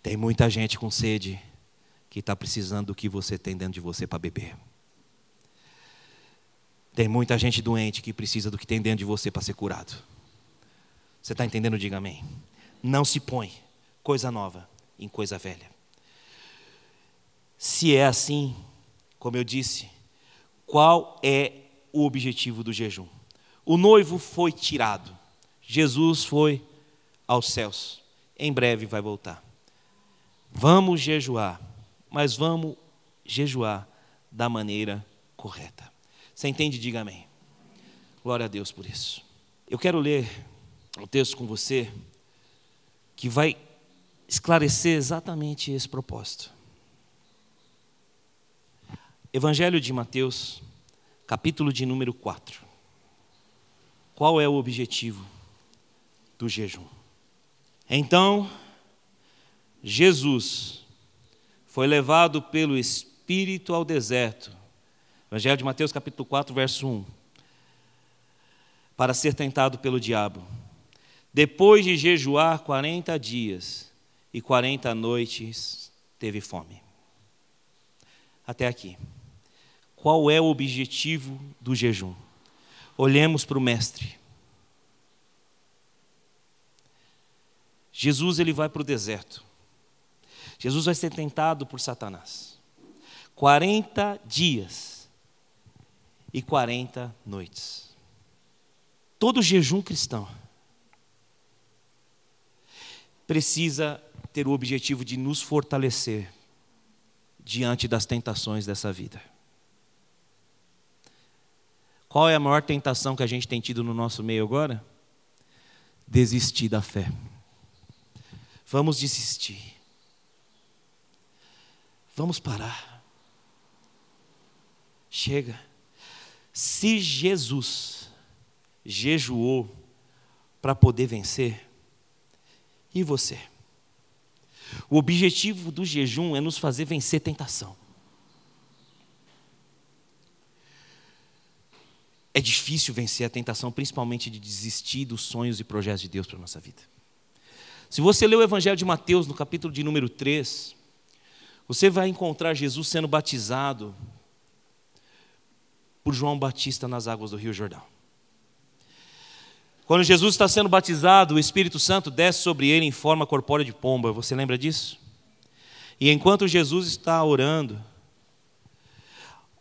Tem muita gente com sede que está precisando do que você tem dentro de você para beber. Tem muita gente doente que precisa do que tem dentro de você para ser curado. Você está entendendo? Diga amém. Não se põe coisa nova em coisa velha. Se é assim, como eu disse, Qual é o objetivo do jejum? O noivo foi tirado, Jesus foi aos céus, em breve vai voltar. Vamos jejuar, mas vamos jejuar da maneira correta. Você entende? Diga amém. Glória a Deus por isso. Eu quero ler um texto com você que vai esclarecer exatamente esse propósito. Evangelho de Mateus, capítulo de número 4. Qual é o objetivo do jejum? Então, Jesus foi levado pelo Espírito ao deserto. Evangelho de Mateus, capítulo 4, verso 1. Para ser tentado pelo diabo. Depois de jejuar 40 dias e 40 noites, teve fome. Até aqui. Qual é o objetivo do jejum? Olhemos para o Mestre. Jesus ele vai para o deserto. Jesus vai ser tentado por Satanás. 40 dias e 40 noites. Todo jejum cristão precisa ter o objetivo de nos fortalecer diante das tentações dessa vida. Qual é a maior tentação que a gente tem tido no nosso meio agora? Desistir da fé. Vamos desistir. Vamos parar. Chega. Se Jesus jejuou para poder vencer, e você? O objetivo do jejum é nos fazer vencer tentação. É difícil vencer a tentação, principalmente de desistir dos sonhos e projetos de Deus para a nossa vida. Se você ler o Evangelho de Mateus, no capítulo de número 3, você vai encontrar Jesus sendo batizado por João Batista nas águas do Rio Jordão. Quando Jesus está sendo batizado, o Espírito Santo desce sobre ele em forma corpórea de pomba. Você lembra disso? E enquanto Jesus está orando,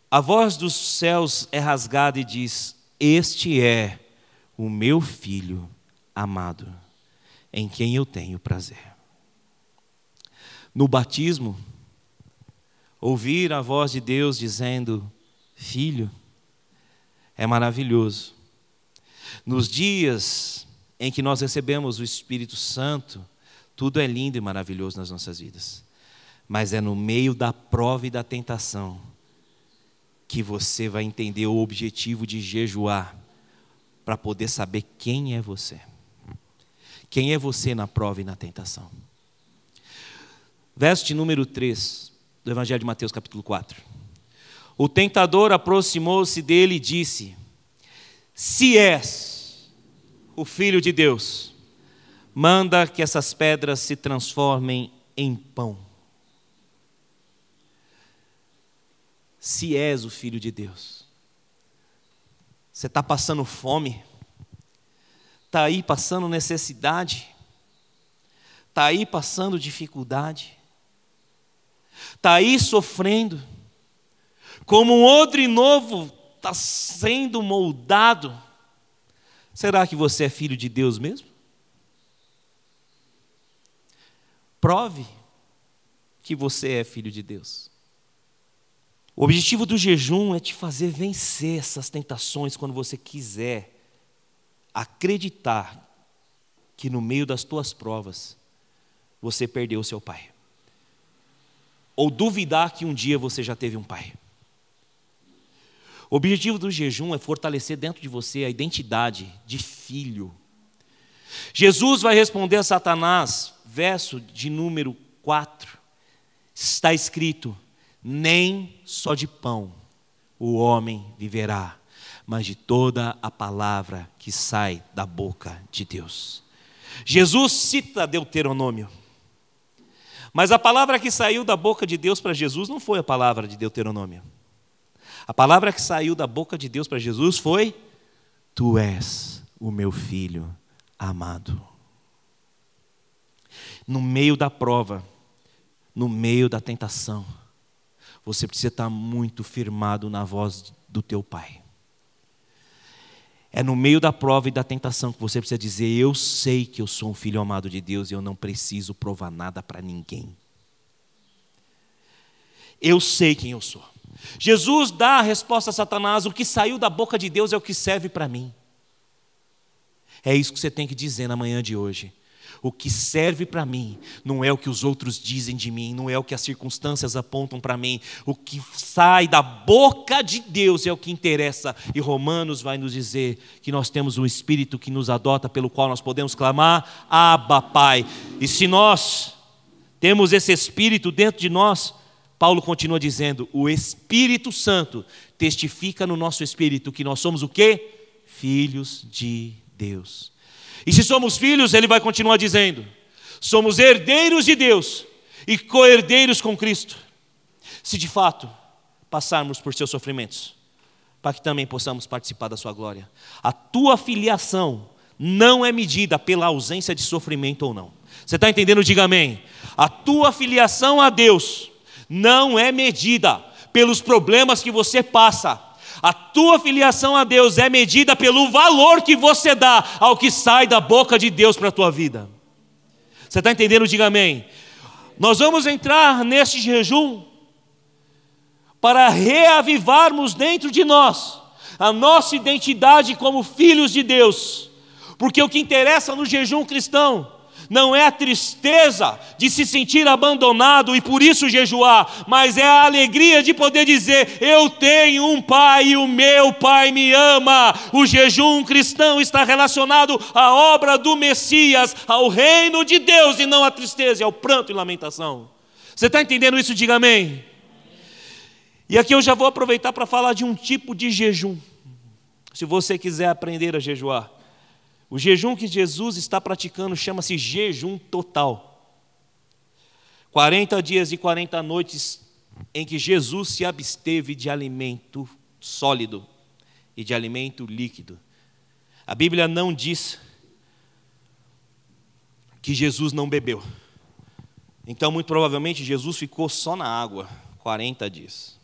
a voz dos céus é rasgada e diz: Este é o meu filho amado, em quem eu tenho prazer. No batismo, ouvir a voz de Deus dizendo: Filho, é maravilhoso nos dias em que nós recebemos o Espírito Santo, tudo é lindo e maravilhoso nas nossas vidas. Mas é no meio da prova e da tentação que você vai entender o objetivo de jejuar para poder saber quem é você. Quem é você na prova e na tentação. Verso de número 3 do Evangelho de Mateus, capítulo 4. O tentador aproximou-se dele e disse: se és o Filho de Deus, manda que essas pedras se transformem em pão. Se és o Filho de Deus, você está passando fome, está aí passando necessidade, está aí passando dificuldade, está aí sofrendo, como um odre novo está sendo moldado, será que você é filho de Deus mesmo? Prove que você é filho de Deus. O objetivo do jejum é te fazer vencer essas tentações quando você quiser acreditar que no meio das tuas provas você perdeu seu pai. Ou duvidar que um dia você já teve um pai. O objetivo do jejum é fortalecer dentro de você a identidade de filho. Jesus vai responder a Satanás, verso de número 4. Está escrito: Nem só de pão o homem viverá, mas de toda a palavra que sai da boca de Deus. Jesus cita Deuteronômio. Mas a palavra que saiu da boca de Deus para Jesus não foi a palavra de Deuteronômio. A palavra que saiu da boca de Deus para Jesus foi: Tu és o meu filho amado. No meio da prova, no meio da tentação, você precisa estar muito firmado na voz do teu Pai. É no meio da prova e da tentação que você precisa dizer: Eu sei que eu sou um filho amado de Deus e eu não preciso provar nada para ninguém. Eu sei quem eu sou. Jesus dá a resposta a Satanás: O que saiu da boca de Deus é o que serve para mim. É isso que você tem que dizer na manhã de hoje. O que serve para mim não é o que os outros dizem de mim, não é o que as circunstâncias apontam para mim. O que sai da boca de Deus é o que interessa. E Romanos vai nos dizer que nós temos um Espírito que nos adota, pelo qual nós podemos clamar: Abba, Pai. E se nós temos esse Espírito dentro de nós, Paulo continua dizendo: o Espírito Santo testifica no nosso espírito que nós somos o quê? Filhos de Deus. E se somos filhos, ele vai continuar dizendo: somos herdeiros de Deus e co-herdeiros com Cristo. Se de fato passarmos por seus sofrimentos, para que também possamos participar da sua glória. A tua filiação não é medida pela ausência de sofrimento ou não. Você está entendendo? Diga amém. A tua filiação a Deus não é medida pelos problemas que você passa, a tua filiação a Deus é medida pelo valor que você dá ao que sai da boca de Deus para a tua vida. Você está entendendo? Diga amém. Nós vamos entrar neste jejum para reavivarmos dentro de nós a nossa identidade como filhos de Deus, porque o que interessa no jejum cristão não é a tristeza de se sentir abandonado e por isso jejuar, mas é a alegria de poder dizer: Eu tenho um Pai e o meu Pai me ama. O jejum cristão está relacionado à obra do Messias, ao reino de Deus e não à tristeza, ao pranto e lamentação. Você está entendendo isso? Diga amém. E aqui eu já vou aproveitar para falar de um tipo de jejum. Se você quiser aprender a jejuar. O jejum que Jesus está praticando chama-se jejum total. 40 dias e 40 noites em que Jesus se absteve de alimento sólido e de alimento líquido. A Bíblia não diz que Jesus não bebeu. Então, muito provavelmente, Jesus ficou só na água 40 dias.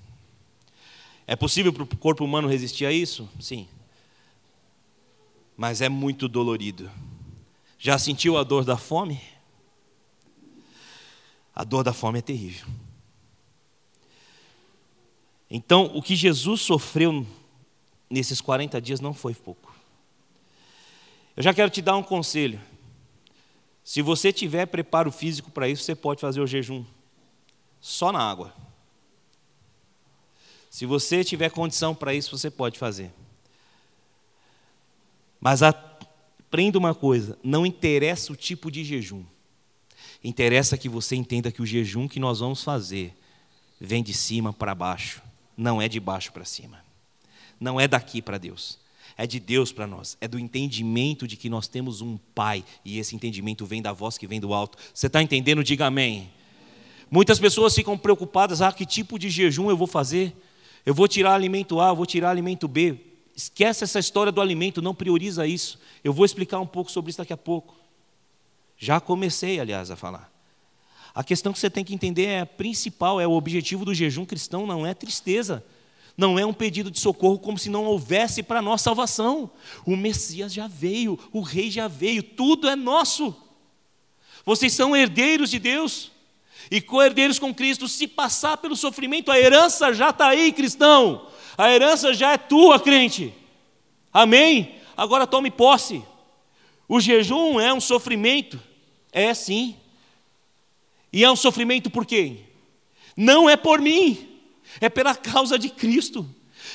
É possível para o corpo humano resistir a isso? Sim mas é muito dolorido. Já sentiu a dor da fome? A dor da fome é terrível. Então, o que Jesus sofreu nesses 40 dias não foi pouco. Eu já quero te dar um conselho. Se você tiver preparo físico para isso, você pode fazer o jejum só na água. Se você tiver condição para isso, você pode fazer. Mas aprenda uma coisa: não interessa o tipo de jejum. Interessa que você entenda que o jejum que nós vamos fazer vem de cima para baixo, não é de baixo para cima. Não é daqui para Deus. É de Deus para nós. É do entendimento de que nós temos um Pai e esse entendimento vem da voz que vem do alto. Você está entendendo? Diga amém. Muitas pessoas ficam preocupadas: ah, que tipo de jejum eu vou fazer? Eu vou tirar alimento A, eu vou tirar alimento B. Esquece essa história do alimento, não prioriza isso. Eu vou explicar um pouco sobre isso daqui a pouco. Já comecei, aliás, a falar. A questão que você tem que entender é a principal, é o objetivo do jejum cristão, não é tristeza. Não é um pedido de socorro como se não houvesse para nós salvação. O Messias já veio, o Rei já veio, tudo é nosso. Vocês são herdeiros de Deus e co-herdeiros com Cristo. Se passar pelo sofrimento, a herança já está aí, cristão. A herança já é tua, crente. Amém? Agora tome posse. O jejum é um sofrimento. É sim. E é um sofrimento por quê? Não é por mim, é pela causa de Cristo.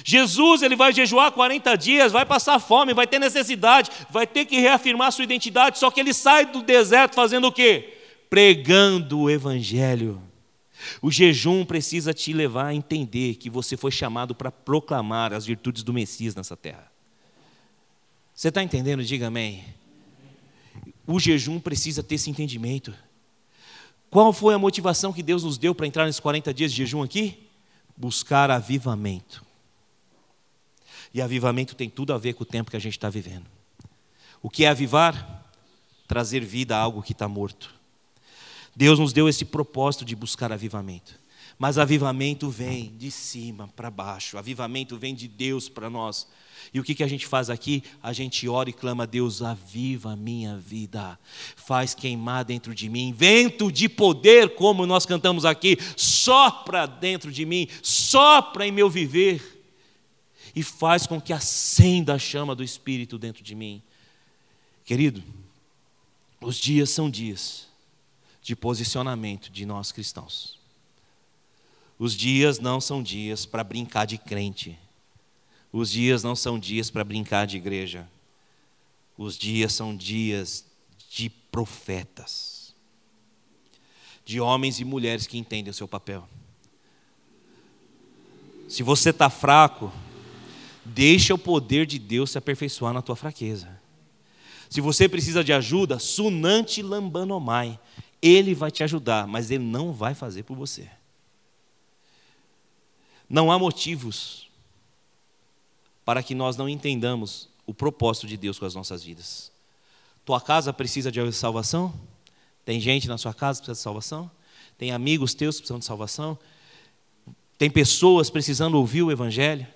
Jesus, ele vai jejuar 40 dias, vai passar fome, vai ter necessidade, vai ter que reafirmar sua identidade, só que ele sai do deserto fazendo o quê? Pregando o evangelho. O jejum precisa te levar a entender que você foi chamado para proclamar as virtudes do Messias nessa terra. Você está entendendo? Diga amém. O jejum precisa ter esse entendimento. Qual foi a motivação que Deus nos deu para entrar nesses 40 dias de jejum aqui? Buscar avivamento. E avivamento tem tudo a ver com o tempo que a gente está vivendo. O que é avivar? Trazer vida a algo que está morto. Deus nos deu esse propósito de buscar avivamento. Mas avivamento vem de cima para baixo, avivamento vem de Deus para nós. E o que, que a gente faz aqui? A gente ora e clama Deus, aviva a minha vida, faz queimar dentro de mim, vento de poder, como nós cantamos aqui, sopra dentro de mim, sopra em meu viver, e faz com que acenda a chama do Espírito dentro de mim. Querido, os dias são dias de posicionamento de nós cristãos. Os dias não são dias para brincar de crente. Os dias não são dias para brincar de igreja. Os dias são dias de profetas, de homens e mulheres que entendem o seu papel. Se você está fraco, deixa o poder de Deus se aperfeiçoar na tua fraqueza. Se você precisa de ajuda, sunante lambanomai. Ele vai te ajudar, mas ele não vai fazer por você. Não há motivos para que nós não entendamos o propósito de Deus com as nossas vidas. Tua casa precisa de salvação? Tem gente na sua casa que precisa de salvação? Tem amigos teus que precisam de salvação? Tem pessoas precisando ouvir o Evangelho?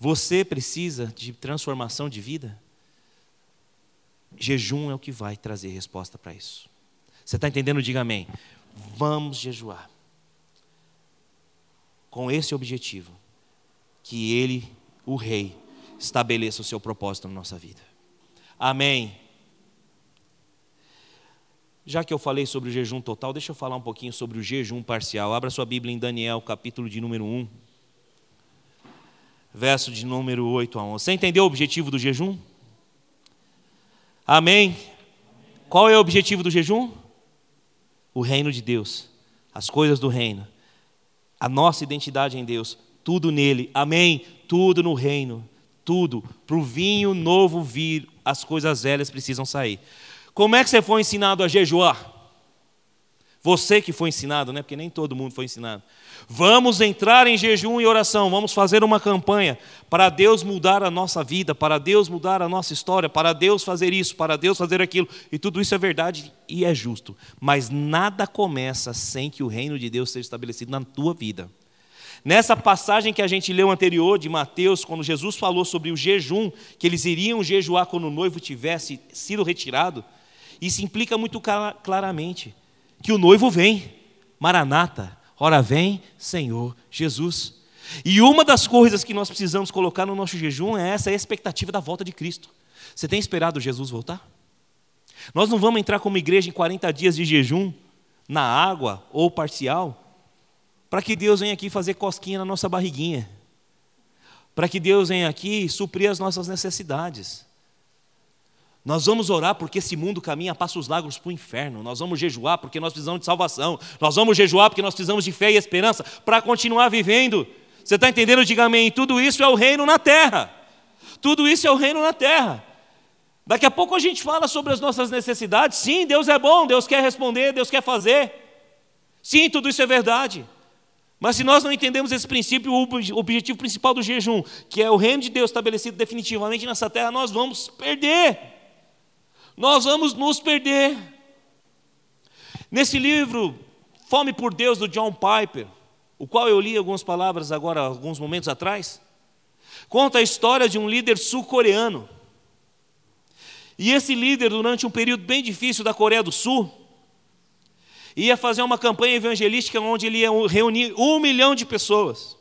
Você precisa de transformação de vida? Jejum é o que vai trazer resposta para isso. Você está entendendo? Diga amém. Vamos jejuar com esse objetivo: que Ele, o Rei, estabeleça o seu propósito na nossa vida. Amém. Já que eu falei sobre o jejum total, deixa eu falar um pouquinho sobre o jejum parcial. Abra sua Bíblia em Daniel, capítulo de número 1, verso de número 8 a 11. Você entendeu o objetivo do jejum? Amém. Qual é o objetivo do jejum? O reino de Deus, as coisas do reino a nossa identidade em Deus, tudo nele, amém? Tudo no reino, tudo. Para o vinho novo vir, as coisas velhas precisam sair. Como é que você foi ensinado a jejuar? Você que foi ensinado, né? Porque nem todo mundo foi ensinado. Vamos entrar em jejum e oração, vamos fazer uma campanha para Deus mudar a nossa vida, para Deus mudar a nossa história, para Deus fazer isso, para Deus fazer aquilo. E tudo isso é verdade e é justo. Mas nada começa sem que o reino de Deus seja estabelecido na tua vida. Nessa passagem que a gente leu anterior de Mateus, quando Jesus falou sobre o jejum, que eles iriam jejuar quando o noivo tivesse sido retirado, isso implica muito claramente que o noivo vem, Maranata, ora vem, Senhor Jesus. E uma das coisas que nós precisamos colocar no nosso jejum é essa expectativa da volta de Cristo. Você tem esperado Jesus voltar? Nós não vamos entrar como igreja em 40 dias de jejum, na água ou parcial, para que Deus venha aqui fazer cosquinha na nossa barriguinha, para que Deus venha aqui suprir as nossas necessidades. Nós vamos orar porque esse mundo caminha a passos largos para o inferno. Nós vamos jejuar porque nós precisamos de salvação. Nós vamos jejuar porque nós precisamos de fé e esperança para continuar vivendo. Você está entendendo? Diga amém. Tudo isso é o reino na terra. Tudo isso é o reino na terra. Daqui a pouco a gente fala sobre as nossas necessidades. Sim, Deus é bom, Deus quer responder, Deus quer fazer. Sim, tudo isso é verdade. Mas se nós não entendemos esse princípio, o objetivo principal do jejum, que é o reino de Deus estabelecido definitivamente nessa terra, nós vamos perder nós vamos nos perder. Nesse livro, Fome por Deus, do John Piper, o qual eu li algumas palavras agora, alguns momentos atrás, conta a história de um líder sul-coreano. E esse líder, durante um período bem difícil da Coreia do Sul, ia fazer uma campanha evangelística onde ele ia reunir um milhão de pessoas.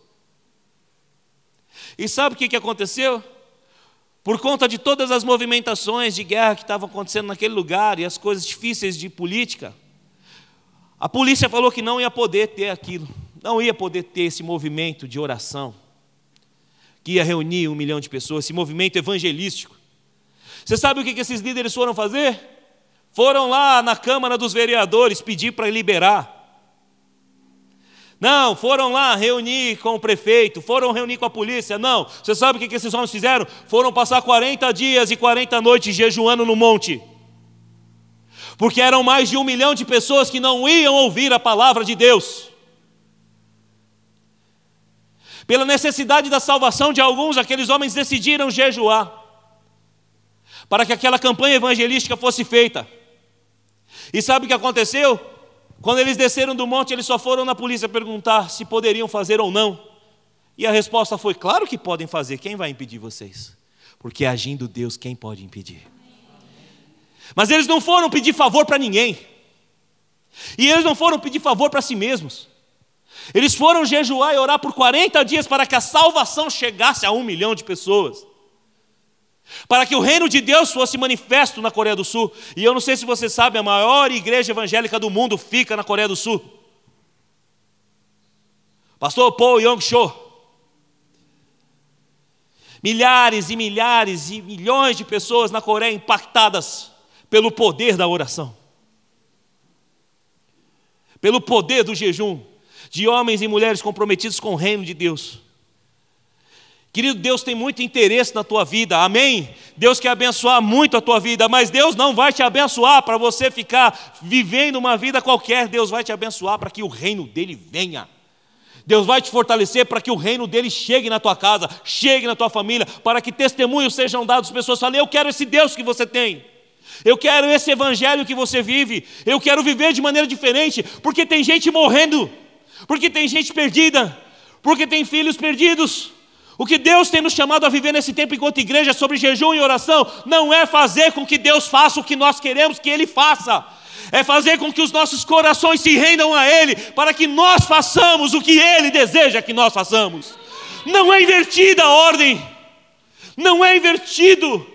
E sabe o que aconteceu? Por conta de todas as movimentações de guerra que estavam acontecendo naquele lugar e as coisas difíceis de política, a polícia falou que não ia poder ter aquilo, não ia poder ter esse movimento de oração, que ia reunir um milhão de pessoas, esse movimento evangelístico. Você sabe o que esses líderes foram fazer? Foram lá na Câmara dos Vereadores pedir para liberar não, foram lá reunir com o prefeito, foram reunir com a polícia. Não, você sabe o que esses homens fizeram? Foram passar 40 dias e 40 noites jejuando no monte. Porque eram mais de um milhão de pessoas que não iam ouvir a palavra de Deus. Pela necessidade da salvação de alguns, aqueles homens decidiram jejuar, para que aquela campanha evangelística fosse feita. E sabe o que aconteceu? Quando eles desceram do monte, eles só foram na polícia perguntar se poderiam fazer ou não. E a resposta foi: claro que podem fazer, quem vai impedir vocês? Porque agindo Deus, quem pode impedir? Mas eles não foram pedir favor para ninguém. E eles não foram pedir favor para si mesmos. Eles foram jejuar e orar por 40 dias para que a salvação chegasse a um milhão de pessoas. Para que o reino de Deus fosse manifesto na Coreia do Sul. E eu não sei se você sabe, a maior igreja evangélica do mundo fica na Coreia do Sul. Pastor Paul Yong-cho. Milhares e milhares e milhões de pessoas na Coreia impactadas pelo poder da oração, pelo poder do jejum, de homens e mulheres comprometidos com o reino de Deus. Querido, Deus tem muito interesse na tua vida, amém? Deus quer abençoar muito a tua vida, mas Deus não vai te abençoar para você ficar vivendo uma vida qualquer, Deus vai te abençoar para que o reino dele venha. Deus vai te fortalecer para que o reino dele chegue na tua casa, chegue na tua família, para que testemunhos sejam dados, pessoas falem: Eu quero esse Deus que você tem. Eu quero esse evangelho que você vive. Eu quero viver de maneira diferente, porque tem gente morrendo, porque tem gente perdida, porque tem filhos perdidos. O que Deus tem nos chamado a viver nesse tempo enquanto igreja sobre jejum e oração não é fazer com que Deus faça o que nós queremos que Ele faça, é fazer com que os nossos corações se rendam a Ele, para que nós façamos o que Ele deseja que nós façamos. Não é invertida a ordem, não é invertido.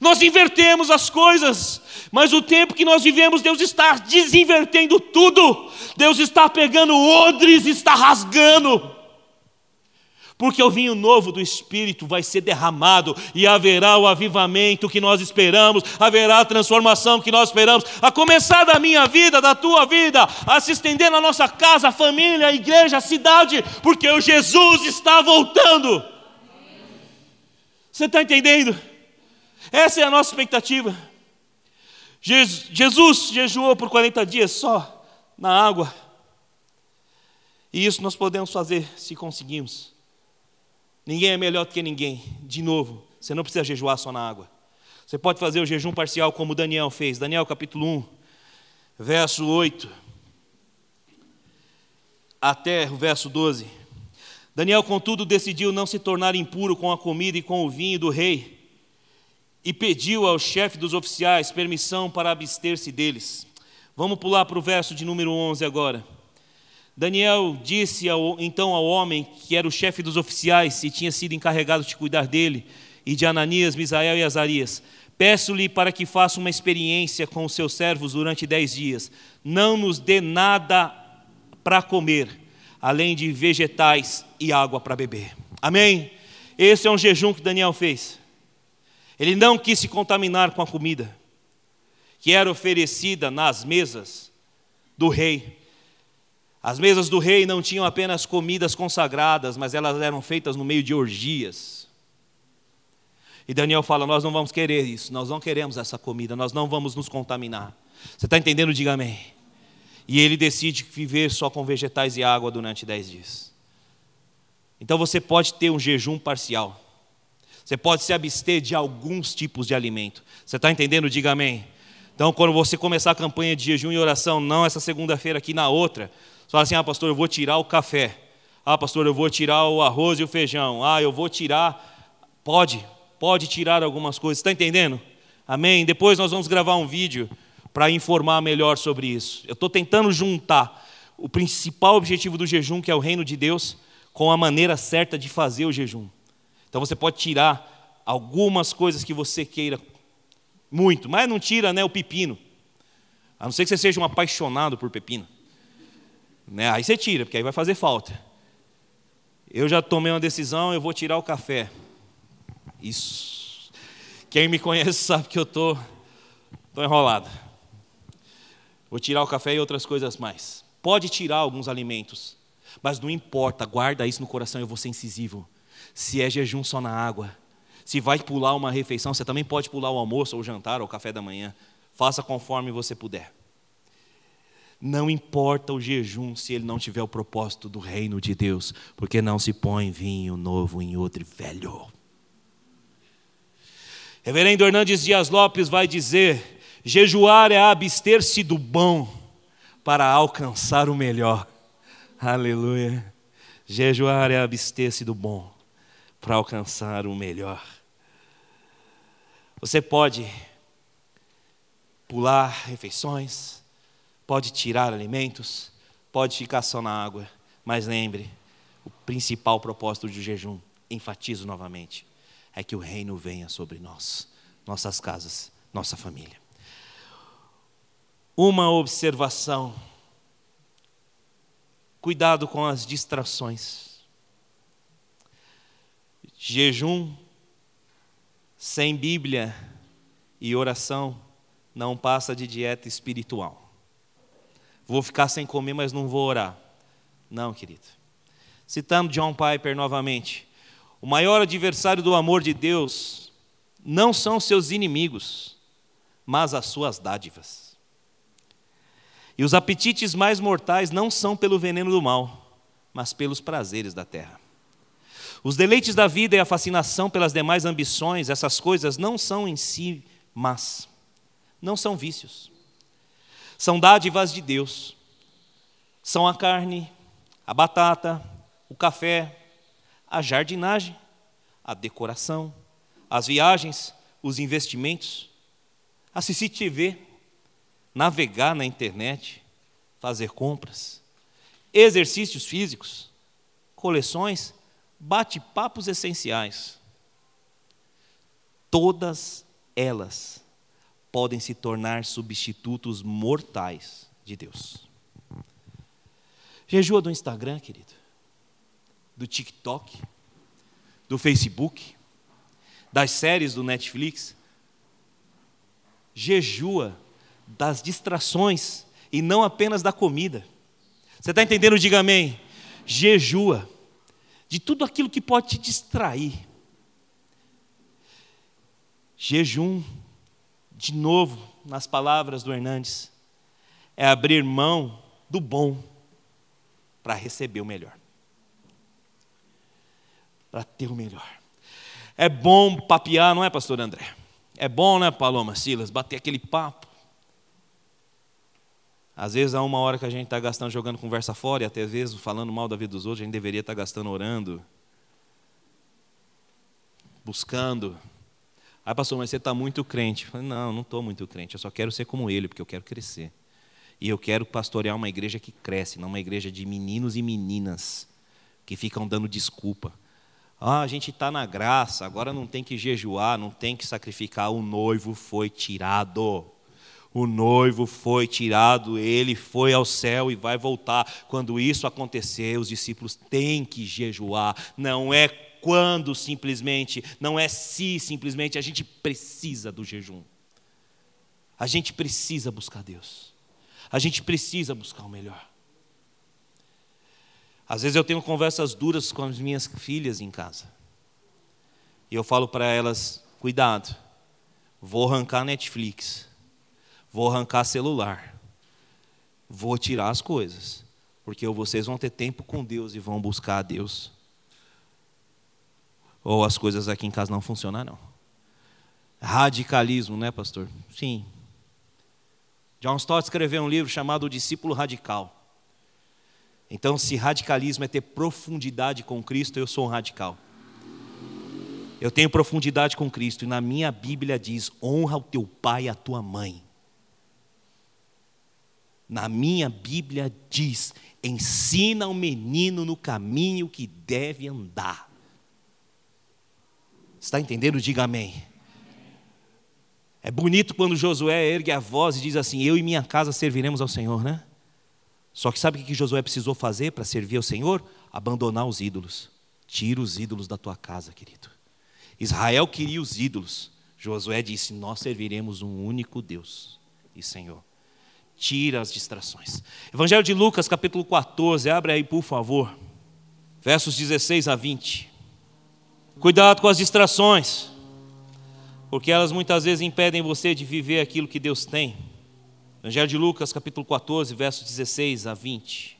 Nós invertemos as coisas, mas o tempo que nós vivemos, Deus está desinvertendo tudo. Deus está pegando odres, está rasgando. Porque o vinho novo do Espírito vai ser derramado e haverá o avivamento que nós esperamos, haverá a transformação que nós esperamos, a começar da minha vida, da tua vida, a se estender na nossa casa, família, igreja, cidade, porque o Jesus está voltando. Você está entendendo? Essa é a nossa expectativa. Jesus jejuou por 40 dias só na água. E isso nós podemos fazer se conseguimos. Ninguém é melhor do que ninguém. De novo, você não precisa jejuar só na água. Você pode fazer o jejum parcial como Daniel fez. Daniel capítulo 1, verso 8 até o verso 12. Daniel, contudo, decidiu não se tornar impuro com a comida e com o vinho do rei e pediu ao chefe dos oficiais permissão para abster-se deles. Vamos pular para o verso de número 11 agora. Daniel disse ao, então ao homem que era o chefe dos oficiais e tinha sido encarregado de cuidar dele, e de Ananias, Misael e Azarias: Peço-lhe para que faça uma experiência com os seus servos durante dez dias. Não nos dê nada para comer, além de vegetais e água para beber. Amém? Esse é um jejum que Daniel fez. Ele não quis se contaminar com a comida que era oferecida nas mesas do rei. As mesas do rei não tinham apenas comidas consagradas, mas elas eram feitas no meio de orgias. E Daniel fala: Nós não vamos querer isso, nós não queremos essa comida, nós não vamos nos contaminar. Você está entendendo? Diga amém. E ele decide viver só com vegetais e água durante dez dias. Então você pode ter um jejum parcial. Você pode se abster de alguns tipos de alimento. Você está entendendo? Diga amém. Então, quando você começar a campanha de jejum e oração, não essa segunda-feira aqui na outra, você fala assim: ah, pastor, eu vou tirar o café. Ah, pastor, eu vou tirar o arroz e o feijão. Ah, eu vou tirar. Pode, pode tirar algumas coisas. Está entendendo? Amém? Depois nós vamos gravar um vídeo para informar melhor sobre isso. Eu estou tentando juntar o principal objetivo do jejum, que é o reino de Deus, com a maneira certa de fazer o jejum. Então você pode tirar algumas coisas que você queira muito, mas não tira né, o pepino. A não ser que você seja um apaixonado por pepino. Né? Aí você tira, porque aí vai fazer falta. Eu já tomei uma decisão, eu vou tirar o café. Isso. Quem me conhece sabe que eu tô, tô enrolado. Vou tirar o café e outras coisas mais. Pode tirar alguns alimentos, mas não importa, guarda isso no coração, eu vou ser incisivo se é jejum só na água. Se vai pular uma refeição, você também pode pular o almoço, ou o jantar, ou o café da manhã. Faça conforme você puder. Não importa o jejum se ele não tiver o propósito do reino de Deus, porque não se põe vinho novo em outro velho. Reverendo Hernandes Dias Lopes vai dizer: jejuar é abster-se do bom, para alcançar o melhor. Aleluia. Jejuar é abster-se do bom para alcançar o melhor. Você pode pular refeições, pode tirar alimentos, pode ficar só na água, mas lembre, o principal propósito do jejum, enfatizo novamente, é que o reino venha sobre nós, nossas casas, nossa família. Uma observação. Cuidado com as distrações. Jejum sem Bíblia e oração não passa de dieta espiritual. Vou ficar sem comer, mas não vou orar. Não, querido. Citando John Piper novamente, o maior adversário do amor de Deus não são seus inimigos, mas as suas dádivas. E os apetites mais mortais não são pelo veneno do mal, mas pelos prazeres da terra. Os deleites da vida e a fascinação pelas demais ambições, essas coisas não são em si más, não são vícios. São dádivas de Deus. São a carne, a batata, o café, a jardinagem, a decoração, as viagens, os investimentos, assistir TV, navegar na internet, fazer compras, exercícios físicos, coleções, bate-papos essenciais. Todas elas podem se tornar substitutos mortais de Deus. Jejua do Instagram, querido, do TikTok, do Facebook, das séries do Netflix. Jejua das distrações e não apenas da comida. Você está entendendo? Diga amém. Jejua de tudo aquilo que pode te distrair. Jejum, de novo, nas palavras do Hernandes, é abrir mão do bom para receber o melhor. Para ter o melhor. É bom papear, não é, pastor André? É bom, né, Paloma Silas, bater aquele papo. Às vezes há uma hora que a gente está gastando jogando conversa fora, e até às vezes falando mal da vida dos outros, a gente deveria estar tá gastando orando, buscando. Aí, pastor, mas você está muito crente. Eu falei, não, não estou muito crente, eu só quero ser como ele, porque eu quero crescer. E eu quero pastorear uma igreja que cresce, não uma igreja de meninos e meninas que ficam dando desculpa. Ah, a gente está na graça, agora não tem que jejuar, não tem que sacrificar, o noivo foi tirado o noivo foi tirado, ele foi ao céu e vai voltar. Quando isso acontecer, os discípulos têm que jejuar, não é quando simplesmente, não é se simplesmente, a gente precisa do jejum. A gente precisa buscar Deus. A gente precisa buscar o melhor. Às vezes eu tenho conversas duras com as minhas filhas em casa. E eu falo para elas: cuidado, vou arrancar Netflix vou arrancar celular, vou tirar as coisas, porque vocês vão ter tempo com Deus e vão buscar a Deus. Ou as coisas aqui em casa não funcionam, não. Radicalismo, né, pastor? Sim. John Stott escreveu um livro chamado O Discípulo Radical. Então, se radicalismo é ter profundidade com Cristo, eu sou um radical. Eu tenho profundidade com Cristo, e na minha Bíblia diz: honra o teu pai e a tua mãe. Na minha Bíblia diz: ensina o menino no caminho que deve andar. Está entendendo? Diga amém. É bonito quando Josué ergue a voz e diz assim: Eu e minha casa serviremos ao Senhor, né? Só que sabe o que Josué precisou fazer para servir ao Senhor? Abandonar os ídolos. Tira os ídolos da tua casa, querido. Israel queria os ídolos. Josué disse: Nós serviremos um único Deus e Senhor tira as distrações. Evangelho de Lucas, capítulo 14, abre aí, por favor, versos 16 a 20. Cuidado com as distrações, porque elas muitas vezes impedem você de viver aquilo que Deus tem. Evangelho de Lucas, capítulo 14, versos 16 a 20.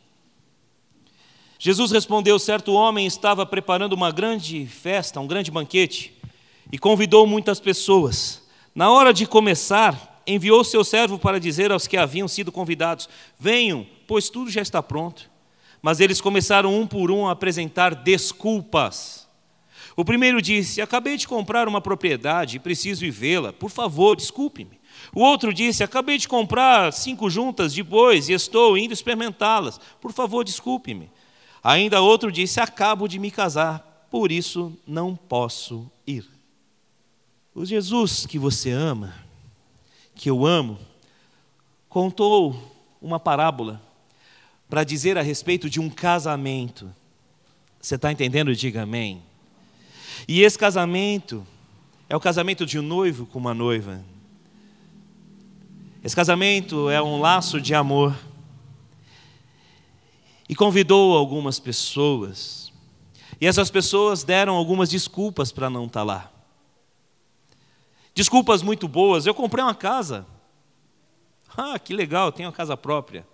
Jesus respondeu: certo homem estava preparando uma grande festa, um grande banquete, e convidou muitas pessoas. Na hora de começar, enviou seu servo para dizer aos que haviam sido convidados: Venham, pois tudo já está pronto. Mas eles começaram um por um a apresentar desculpas. O primeiro disse: Acabei de comprar uma propriedade e preciso vivê-la. Por favor, desculpe-me. O outro disse: Acabei de comprar cinco juntas de bois e estou indo experimentá-las. Por favor, desculpe-me. Ainda outro disse: Acabo de me casar, por isso não posso ir. O Jesus que você ama, que eu amo, contou uma parábola para dizer a respeito de um casamento. Você está entendendo? Diga amém. E esse casamento é o casamento de um noivo com uma noiva. Esse casamento é um laço de amor. E convidou algumas pessoas. E essas pessoas deram algumas desculpas para não estar tá lá. Desculpas muito boas. Eu comprei uma casa. Ah, que legal, tenho uma casa própria.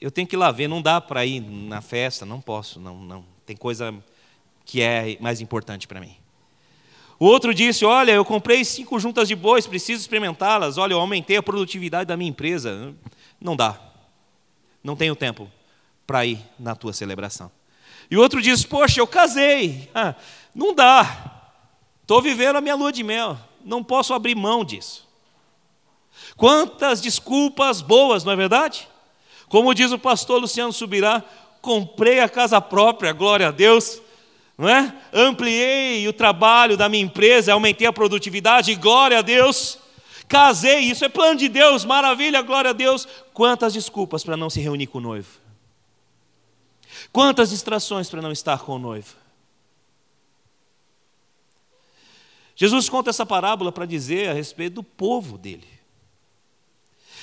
Eu tenho que ir lá ver, não dá para ir na festa, não posso, não, não. Tem coisa que é mais importante para mim. O outro disse: Olha, eu comprei cinco juntas de bois, preciso experimentá-las. Olha, eu aumentei a produtividade da minha empresa. Não dá. Não tenho tempo para ir na tua celebração. E o outro diz: Poxa, eu casei. Ah, não dá. Estou vivendo a minha lua de mel. Não posso abrir mão disso. Quantas desculpas boas, não é verdade? Como diz o pastor Luciano Subirá, comprei a casa própria, glória a Deus não é? Ampliei o trabalho da minha empresa, aumentei a produtividade, glória a Deus. Casei, isso é plano de Deus, maravilha, glória a Deus. Quantas desculpas para não se reunir com o noivo? Quantas distrações para não estar com o noivo? Jesus conta essa parábola para dizer a respeito do povo dele,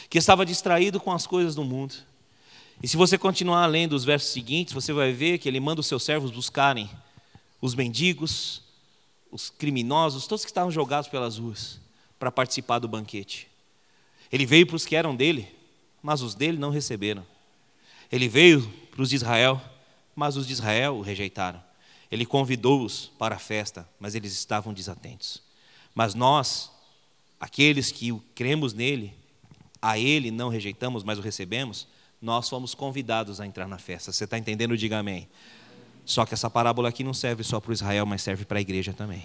que estava distraído com as coisas do mundo. E se você continuar lendo os versos seguintes, você vai ver que ele manda os seus servos buscarem os mendigos, os criminosos, todos que estavam jogados pelas ruas para participar do banquete. Ele veio para os que eram dele, mas os dele não receberam. Ele veio para os de Israel, mas os de Israel o rejeitaram. Ele convidou-os para a festa, mas eles estavam desatentos. Mas nós, aqueles que cremos nele, a ele não rejeitamos, mas o recebemos, nós fomos convidados a entrar na festa. Você está entendendo? Diga amém. Só que essa parábola aqui não serve só para o Israel, mas serve para a igreja também.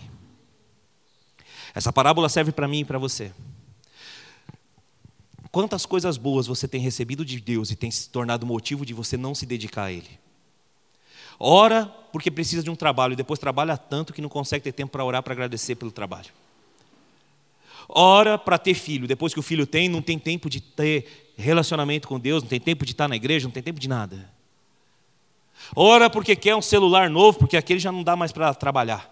Essa parábola serve para mim e para você. Quantas coisas boas você tem recebido de Deus e tem se tornado motivo de você não se dedicar a Ele? Ora porque precisa de um trabalho e depois trabalha tanto que não consegue ter tempo para orar para agradecer pelo trabalho. Ora para ter filho, depois que o filho tem, não tem tempo de ter relacionamento com Deus, não tem tempo de estar na igreja, não tem tempo de nada. Ora porque quer um celular novo, porque aquele já não dá mais para trabalhar.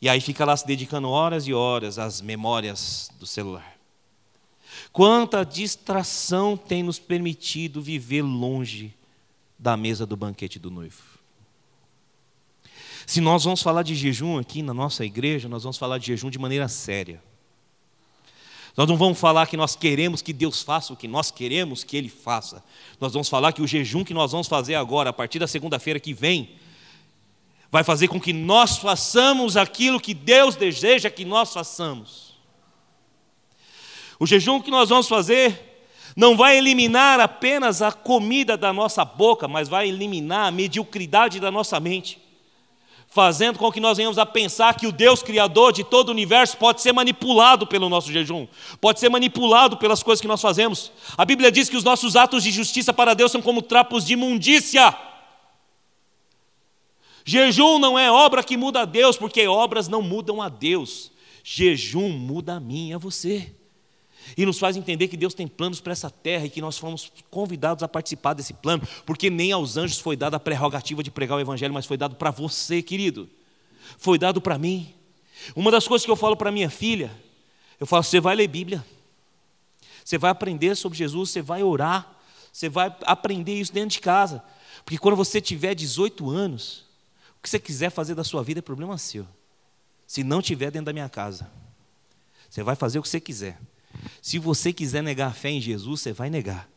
E aí fica lá se dedicando horas e horas às memórias do celular. Quanta distração tem nos permitido viver longe da mesa do banquete do noivo. Se nós vamos falar de jejum aqui na nossa igreja, nós vamos falar de jejum de maneira séria. Nós não vamos falar que nós queremos que Deus faça o que nós queremos que Ele faça. Nós vamos falar que o jejum que nós vamos fazer agora, a partir da segunda-feira que vem, vai fazer com que nós façamos aquilo que Deus deseja que nós façamos. O jejum que nós vamos fazer não vai eliminar apenas a comida da nossa boca, mas vai eliminar a mediocridade da nossa mente fazendo com que nós venhamos a pensar que o Deus Criador de todo o universo pode ser manipulado pelo nosso jejum, pode ser manipulado pelas coisas que nós fazemos. A Bíblia diz que os nossos atos de justiça para Deus são como trapos de imundícia. Jejum não é obra que muda a Deus, porque obras não mudam a Deus. Jejum muda a mim e a você e nos faz entender que Deus tem planos para essa terra e que nós fomos convidados a participar desse plano, porque nem aos anjos foi dada a prerrogativa de pregar o Evangelho, mas foi dado para você, querido, foi dado para mim. Uma das coisas que eu falo para minha filha, eu falo: você vai ler Bíblia, você vai aprender sobre Jesus, você vai orar, você vai aprender isso dentro de casa, porque quando você tiver 18 anos, o que você quiser fazer da sua vida é problema seu. Se não tiver dentro da minha casa, você vai fazer o que você quiser. Se você quiser negar a fé em Jesus, você vai negar.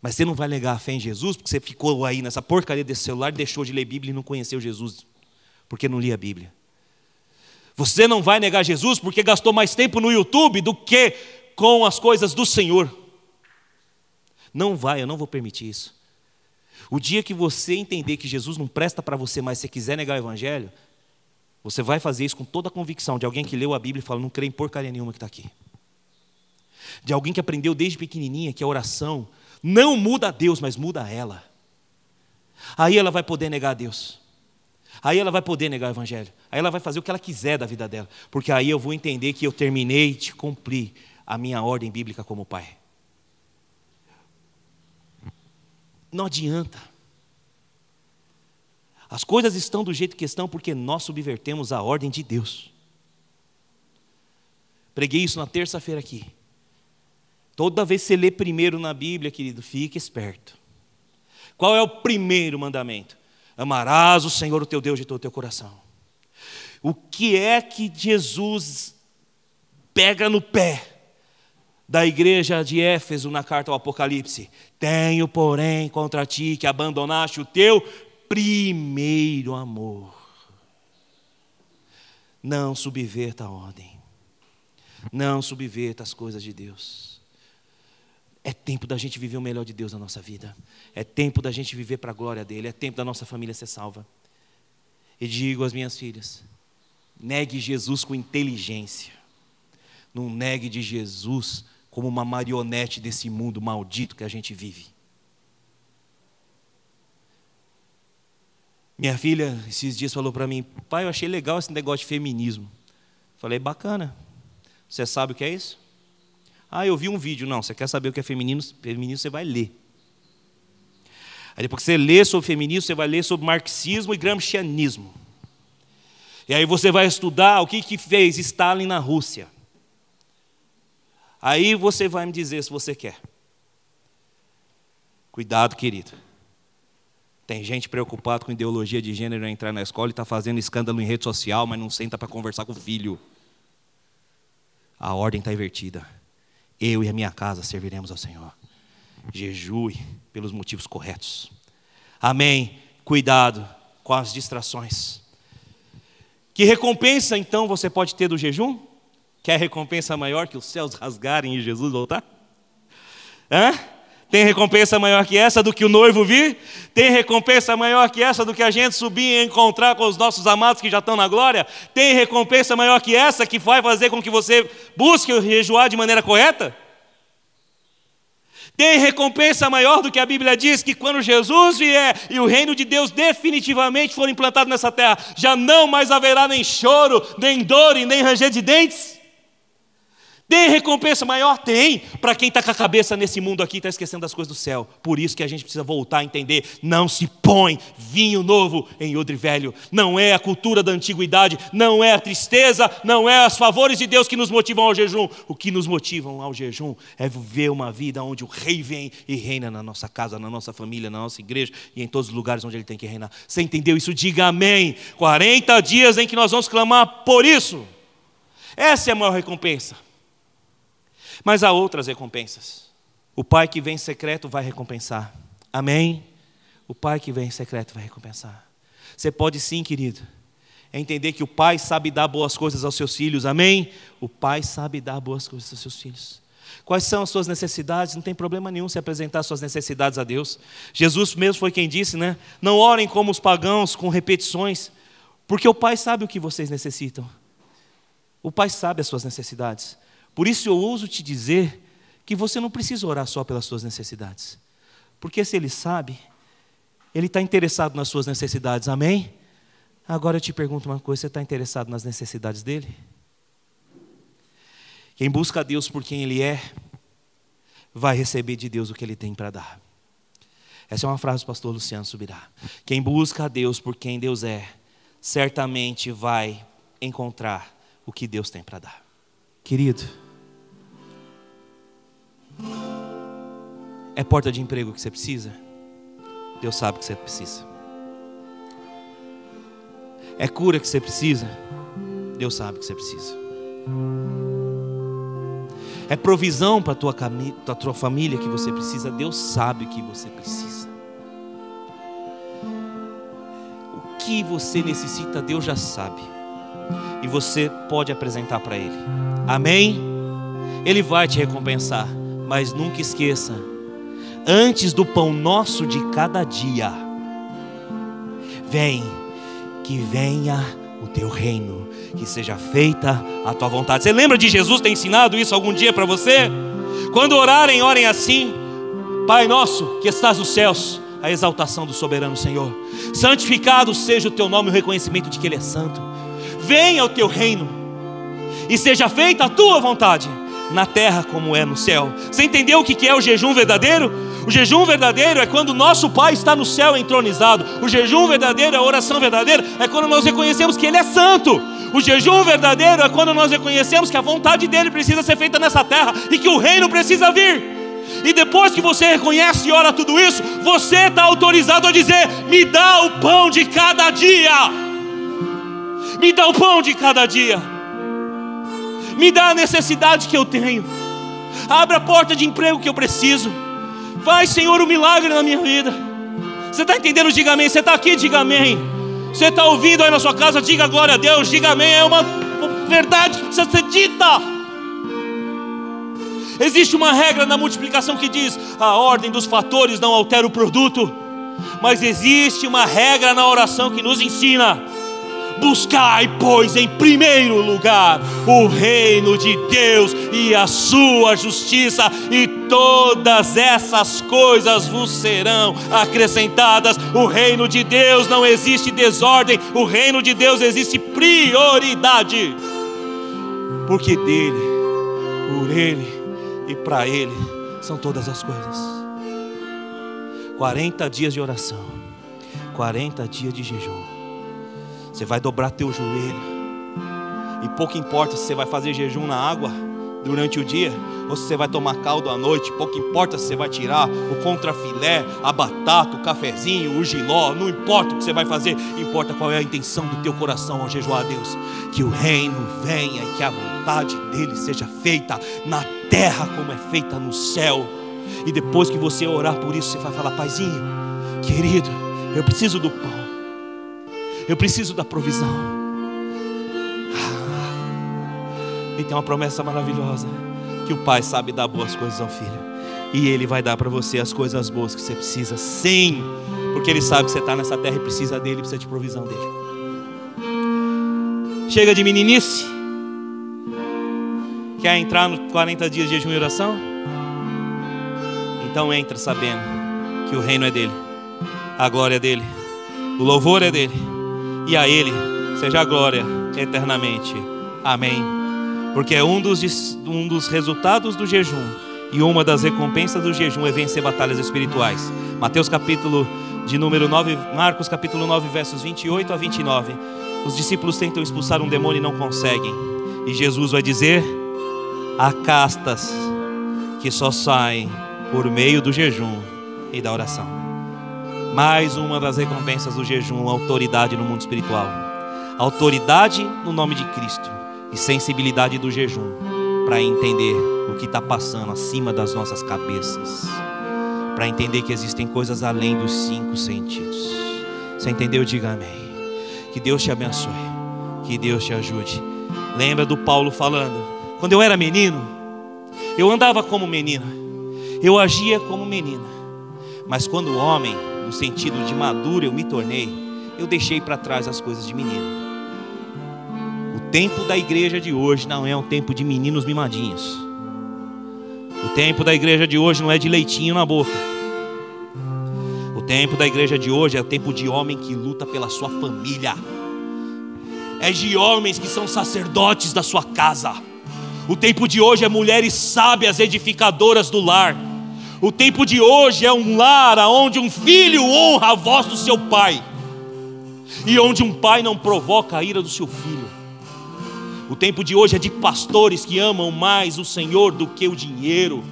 Mas você não vai negar a fé em Jesus porque você ficou aí nessa porcaria desse celular, deixou de ler Bíblia e não conheceu Jesus, porque não lia a Bíblia. Você não vai negar Jesus porque gastou mais tempo no YouTube do que com as coisas do Senhor. Não vai, eu não vou permitir isso. O dia que você entender que Jesus não presta para você mais, se quiser negar o Evangelho, você vai fazer isso com toda a convicção de alguém que leu a Bíblia e fala: não crê em porcaria nenhuma que está aqui. De alguém que aprendeu desde pequenininha que a oração não muda a Deus, mas muda ela. Aí ela vai poder negar a Deus. Aí ela vai poder negar o Evangelho. Aí ela vai fazer o que ela quiser da vida dela. Porque aí eu vou entender que eu terminei de cumprir a minha ordem bíblica como pai. Não adianta. As coisas estão do jeito que estão porque nós subvertemos a ordem de Deus. Preguei isso na terça-feira aqui. Toda vez que você lê primeiro na Bíblia, querido, fique esperto. Qual é o primeiro mandamento? Amarás o Senhor, o teu Deus, de todo o teu coração. O que é que Jesus pega no pé da igreja de Éfeso na carta ao Apocalipse? Tenho, porém, contra ti que abandonaste o teu primeiro amor. Não subverta a ordem. Não subverta as coisas de Deus. É tempo da gente viver o melhor de Deus na nossa vida. É tempo da gente viver para a glória dele. É tempo da nossa família ser salva. E digo às minhas filhas: negue Jesus com inteligência. Não negue de Jesus como uma marionete desse mundo maldito que a gente vive. Minha filha, esses dias, falou para mim: pai, eu achei legal esse negócio de feminismo. Falei: bacana. Você sabe o que é isso? Ah, eu vi um vídeo. Não, você quer saber o que é feminismo? Feminismo você vai ler. Aí depois que você lê sobre feminismo, você vai ler sobre marxismo e gramscianismo. E aí você vai estudar o que, que fez Stalin na Rússia. Aí você vai me dizer se você quer. Cuidado, querido. Tem gente preocupada com ideologia de gênero entrar na escola e está fazendo escândalo em rede social, mas não senta para conversar com o filho. A ordem está invertida. Eu e a minha casa serviremos ao Senhor. Jejue pelos motivos corretos. Amém. Cuidado com as distrações. Que recompensa então você pode ter do jejum? Quer recompensa maior que os céus rasgarem e Jesus voltar? Hã? Tem recompensa maior que essa do que o noivo vir? Tem recompensa maior que essa do que a gente subir e encontrar com os nossos amados que já estão na glória? Tem recompensa maior que essa que vai fazer com que você busque jejuar de maneira correta? Tem recompensa maior do que a Bíblia diz que quando Jesus vier e o reino de Deus definitivamente for implantado nessa terra, já não mais haverá nem choro, nem dor e nem ranger de dentes? Tem recompensa maior? Tem. Para quem está com a cabeça nesse mundo aqui, está esquecendo das coisas do céu. Por isso que a gente precisa voltar a entender: não se põe vinho novo em odre velho. Não é a cultura da antiguidade, não é a tristeza, não é os favores de Deus que nos motivam ao jejum. O que nos motivam ao jejum é viver uma vida onde o rei vem e reina na nossa casa, na nossa família, na nossa igreja e em todos os lugares onde ele tem que reinar. Você entendeu isso? Diga amém. 40 dias em que nós vamos clamar por isso. Essa é a maior recompensa. Mas há outras recompensas. O pai que vem em secreto vai recompensar. Amém? O pai que vem em secreto vai recompensar. Você pode sim, querido, entender que o pai sabe dar boas coisas aos seus filhos. Amém? O pai sabe dar boas coisas aos seus filhos. Quais são as suas necessidades? Não tem problema nenhum se apresentar suas necessidades a Deus. Jesus mesmo foi quem disse, né? Não orem como os pagãos com repetições, porque o Pai sabe o que vocês necessitam. O Pai sabe as suas necessidades. Por isso eu ouso te dizer que você não precisa orar só pelas suas necessidades. Porque se Ele sabe, Ele está interessado nas suas necessidades, amém? Agora eu te pergunto uma coisa: você está interessado nas necessidades dele? Quem busca Deus por quem Ele é, vai receber de Deus o que Ele tem para dar. Essa é uma frase do pastor Luciano Subirá. Quem busca a Deus por quem Deus é, certamente vai encontrar o que Deus tem para dar. Querido, É porta de emprego que você precisa? Deus sabe que você precisa. É cura que você precisa? Deus sabe que você precisa. É provisão para a tua, tua família que você precisa? Deus sabe que você precisa. O que você necessita, Deus já sabe. e você pode apresentar para Ele. Amém? Ele vai te recompensar, mas nunca esqueça: antes do pão nosso de cada dia, vem, que venha o teu reino, que seja feita a tua vontade. Você lembra de Jesus ter ensinado isso algum dia para você? Quando orarem, orem assim: Pai nosso que estás nos céus, a exaltação do soberano Senhor. Santificado seja o teu nome, o reconhecimento de que Ele é santo. Venha o teu reino e seja feita a tua vontade, na terra como é no céu. Você entendeu o que é o jejum verdadeiro? O jejum verdadeiro é quando nosso Pai está no céu entronizado. O jejum verdadeiro, a oração verdadeira, é quando nós reconhecemos que Ele é santo. O jejum verdadeiro é quando nós reconhecemos que a vontade dele precisa ser feita nessa terra e que o reino precisa vir. E depois que você reconhece e ora tudo isso, você está autorizado a dizer: me dá o pão de cada dia. Me dá o pão de cada dia. Me dá a necessidade que eu tenho. Abre a porta de emprego que eu preciso. Faz, Senhor, um milagre na minha vida. Você está entendendo? Diga amém. Você está aqui, diga amém. Você está ouvindo aí na sua casa, diga glória a Deus, diga amém. É uma verdade que precisa ser dita. Existe uma regra na multiplicação que diz: a ordem dos fatores não altera o produto, mas existe uma regra na oração que nos ensina Buscai, pois, em primeiro lugar o reino de Deus e a sua justiça, e todas essas coisas vos serão acrescentadas. O reino de Deus não existe desordem, o reino de Deus existe prioridade, porque dele, por ele e para ele são todas as coisas. 40 dias de oração, 40 dias de jejum. Você vai dobrar teu joelho. E pouco importa se você vai fazer jejum na água durante o dia ou se você vai tomar caldo à noite. Pouco importa se você vai tirar o contrafilé, a batata, o cafezinho, o giló. Não importa o que você vai fazer. Importa qual é a intenção do teu coração ao jejuar a Deus. Que o reino venha e que a vontade dele seja feita na terra como é feita no céu. E depois que você orar por isso, você vai falar: Paizinho, querido, eu preciso do pão. Eu preciso da provisão. Ah, e tem uma promessa maravilhosa: que o Pai sabe dar boas coisas ao filho. E Ele vai dar para você as coisas boas que você precisa, sim, porque Ele sabe que você está nessa terra e precisa dele, precisa de provisão dele. Chega de meninice. Quer entrar nos 40 dias de jejum e oração? Então entra sabendo que o reino é dele, a glória é dele, o louvor é dele e a Ele seja a glória eternamente. Amém. Porque é um dos, um dos resultados do jejum e uma das recompensas do jejum é vencer batalhas espirituais. Mateus capítulo de número 9, Marcos capítulo 9, versos 28 a 29. Os discípulos tentam expulsar um demônio e não conseguem. E Jesus vai dizer: há castas que só saem por meio do jejum e da oração. Mais uma das recompensas do jejum, autoridade no mundo espiritual. Autoridade no nome de Cristo e sensibilidade do jejum para entender o que está passando acima das nossas cabeças, para entender que existem coisas além dos cinco sentidos. Você entendeu? Diga amém. Que Deus te abençoe, que Deus te ajude. Lembra do Paulo falando: quando eu era menino, eu andava como menina, eu agia como menina, mas quando homem, no sentido de maduro eu me tornei, eu deixei para trás as coisas de menino. O tempo da igreja de hoje não é um tempo de meninos mimadinhos. O tempo da igreja de hoje não é de leitinho na boca. O tempo da igreja de hoje é o tempo de homem que luta pela sua família. É de homens que são sacerdotes da sua casa. O tempo de hoje é mulheres sábias edificadoras do lar. O tempo de hoje é um lar onde um filho honra a voz do seu pai, e onde um pai não provoca a ira do seu filho. O tempo de hoje é de pastores que amam mais o Senhor do que o dinheiro.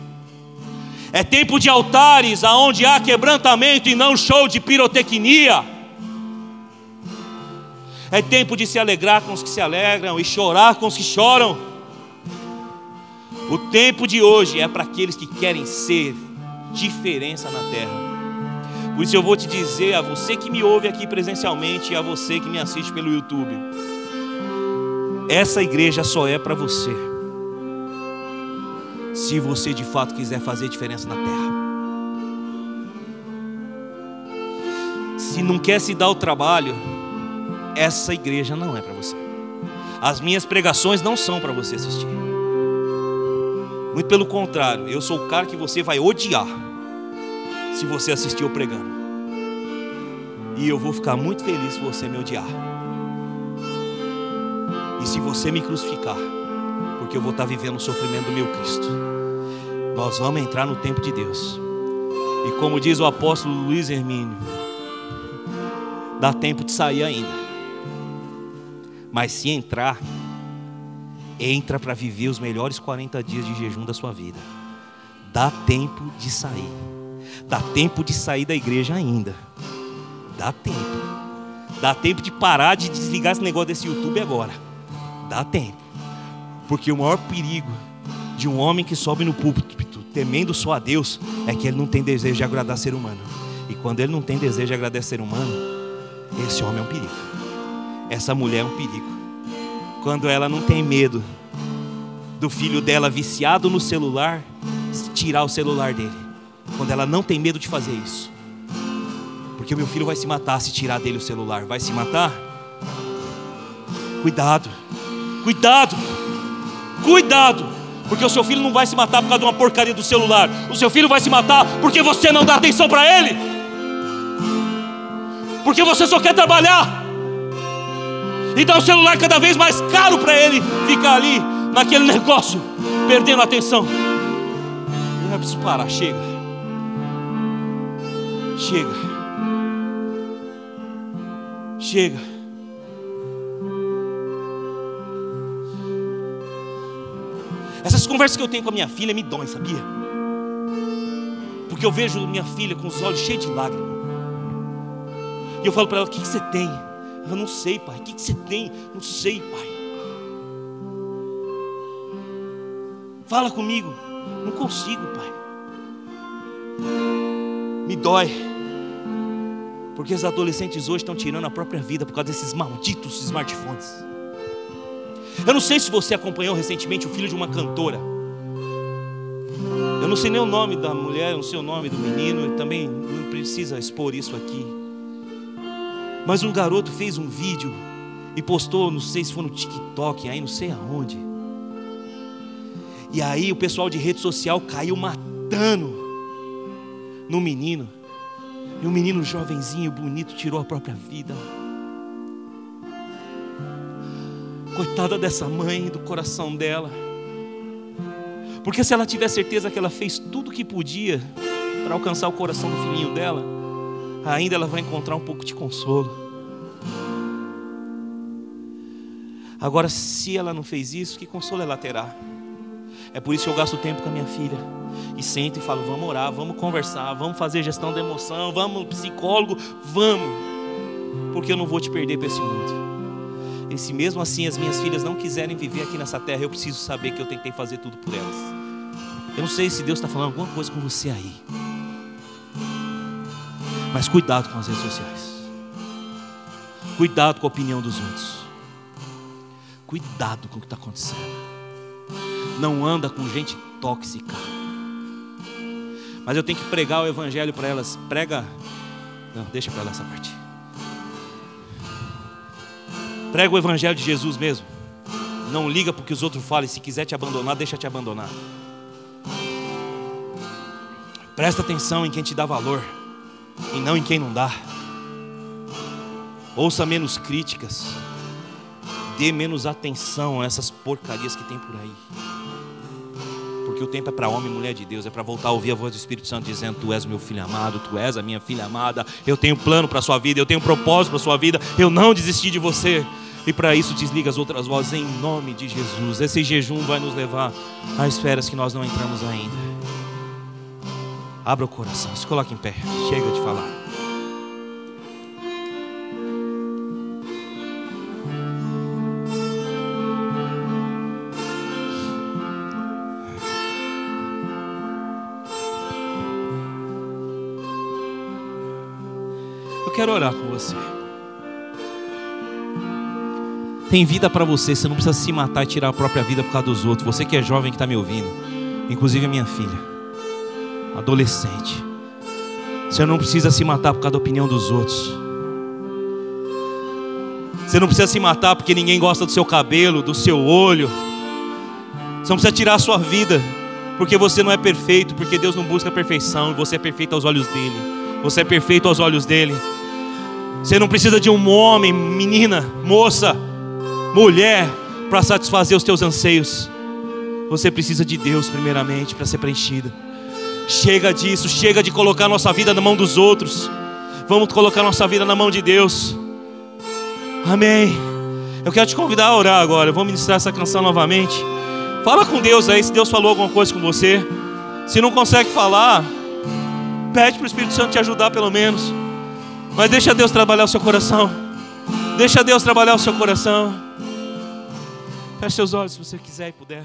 É tempo de altares aonde há quebrantamento e não show de pirotecnia. É tempo de se alegrar com os que se alegram e chorar com os que choram. O tempo de hoje é para aqueles que querem ser diferença na terra. Por isso eu vou te dizer a você que me ouve aqui presencialmente e a você que me assiste pelo YouTube. essa igreja só é para você. Se você de fato quiser fazer diferença na terra. Se não quer se dar o trabalho, essa igreja não é para você. As minhas pregações não são para você assistir. Muito pelo contrário, eu sou o cara que você vai odiar se você assistir eu pregando. E eu vou ficar muito feliz se você me odiar. E se você me crucificar, porque eu vou estar vivendo o sofrimento do meu Cristo. Nós vamos entrar no tempo de Deus. E como diz o apóstolo Luiz Hermínio, dá tempo de sair ainda. Mas se entrar, entra para viver os melhores 40 dias de jejum da sua vida. Dá tempo de sair. Dá tempo de sair da igreja ainda. Dá tempo. Dá tempo de parar de desligar esse negócio desse YouTube agora. Dá tempo. Porque o maior perigo de um homem que sobe no púlpito temendo só a Deus é que ele não tem desejo de agradar ser humano. E quando ele não tem desejo de agradar ser humano, esse homem é um perigo. Essa mulher é um perigo. Quando ela não tem medo do filho dela viciado no celular, tirar o celular dele. Quando ela não tem medo de fazer isso. Porque o meu filho vai se matar se tirar dele o celular. Vai se matar? Cuidado. Cuidado. Cuidado. Porque o seu filho não vai se matar por causa de uma porcaria do celular. O seu filho vai se matar porque você não dá atenção para ele. Porque você só quer trabalhar. E dá o celular cada vez mais caro para ele ficar ali naquele negócio, perdendo a atenção. Eu preciso parar, chega. Chega. Chega. Essas conversas que eu tenho com a minha filha me doem, sabia? Porque eu vejo minha filha com os olhos cheios de lágrimas. E eu falo para ela: O que, que você tem? Ela não sei, pai. O que, que você tem? Não sei, pai. Fala comigo. Não consigo, pai. Me dói. Porque os adolescentes hoje estão tirando a própria vida por causa desses malditos smartphones. Eu não sei se você acompanhou recentemente o filho de uma cantora. Eu não sei nem o nome da mulher, não sei o nome do menino, também não precisa expor isso aqui. Mas um garoto fez um vídeo e postou, não sei se foi no TikTok, aí não sei aonde. E aí o pessoal de rede social caiu matando no menino. E o menino jovenzinho, bonito, tirou a própria vida. Coitada dessa mãe, do coração dela. Porque se ela tiver certeza que ela fez tudo o que podia para alcançar o coração do filhinho dela, ainda ela vai encontrar um pouco de consolo. Agora, se ela não fez isso, que consolo ela terá? É por isso que eu gasto tempo com a minha filha. E sento e falo: vamos orar, vamos conversar, vamos fazer gestão da emoção, vamos psicólogo, vamos. Porque eu não vou te perder para esse mundo. E se mesmo assim as minhas filhas não quiserem viver aqui nessa terra, eu preciso saber que eu tentei fazer tudo por elas. Eu não sei se Deus está falando alguma coisa com você aí. Mas cuidado com as redes sociais. Cuidado com a opinião dos outros. Cuidado com o que está acontecendo. Não anda com gente tóxica. Mas eu tenho que pregar o evangelho para elas. Prega. Não, deixa para lá essa parte. Prega o evangelho de Jesus mesmo. Não liga porque os outros falem. Se quiser te abandonar, deixa te abandonar. Presta atenção em quem te dá valor e não em quem não dá. Ouça menos críticas. Dê menos atenção a essas porcarias que tem por aí. Porque o tempo é para homem e mulher de Deus, é para voltar a ouvir a voz do Espírito Santo dizendo: Tu és meu filho amado, tu és a minha filha amada, eu tenho plano para a sua vida, eu tenho propósito para a sua vida, eu não desisti de você. E para isso desliga as outras vozes em nome de Jesus. Esse jejum vai nos levar a esferas que nós não entramos ainda. Abra o coração, se coloque em pé. Chega de falar. Eu quero orar com você. Tem vida para você, você não precisa se matar e tirar a própria vida por causa dos outros. Você que é jovem que está me ouvindo, inclusive a minha filha, adolescente. Você não precisa se matar por causa da opinião dos outros. Você não precisa se matar porque ninguém gosta do seu cabelo, do seu olho. Você não precisa tirar a sua vida porque você não é perfeito, porque Deus não busca perfeição, e você é perfeito aos olhos dele. Você é perfeito aos olhos dele. Você não precisa de um homem, menina, moça, mulher, para satisfazer os teus anseios. Você precisa de Deus, primeiramente, para ser preenchida. Chega disso, chega de colocar nossa vida na mão dos outros. Vamos colocar nossa vida na mão de Deus. Amém. Eu quero te convidar a orar agora. Eu vou ministrar essa canção novamente. Fala com Deus aí, se Deus falou alguma coisa com você. Se não consegue falar, pede para o Espírito Santo te ajudar pelo menos. Mas deixa Deus trabalhar o seu coração. Deixa Deus trabalhar o seu coração. Feche seus olhos se você quiser e puder.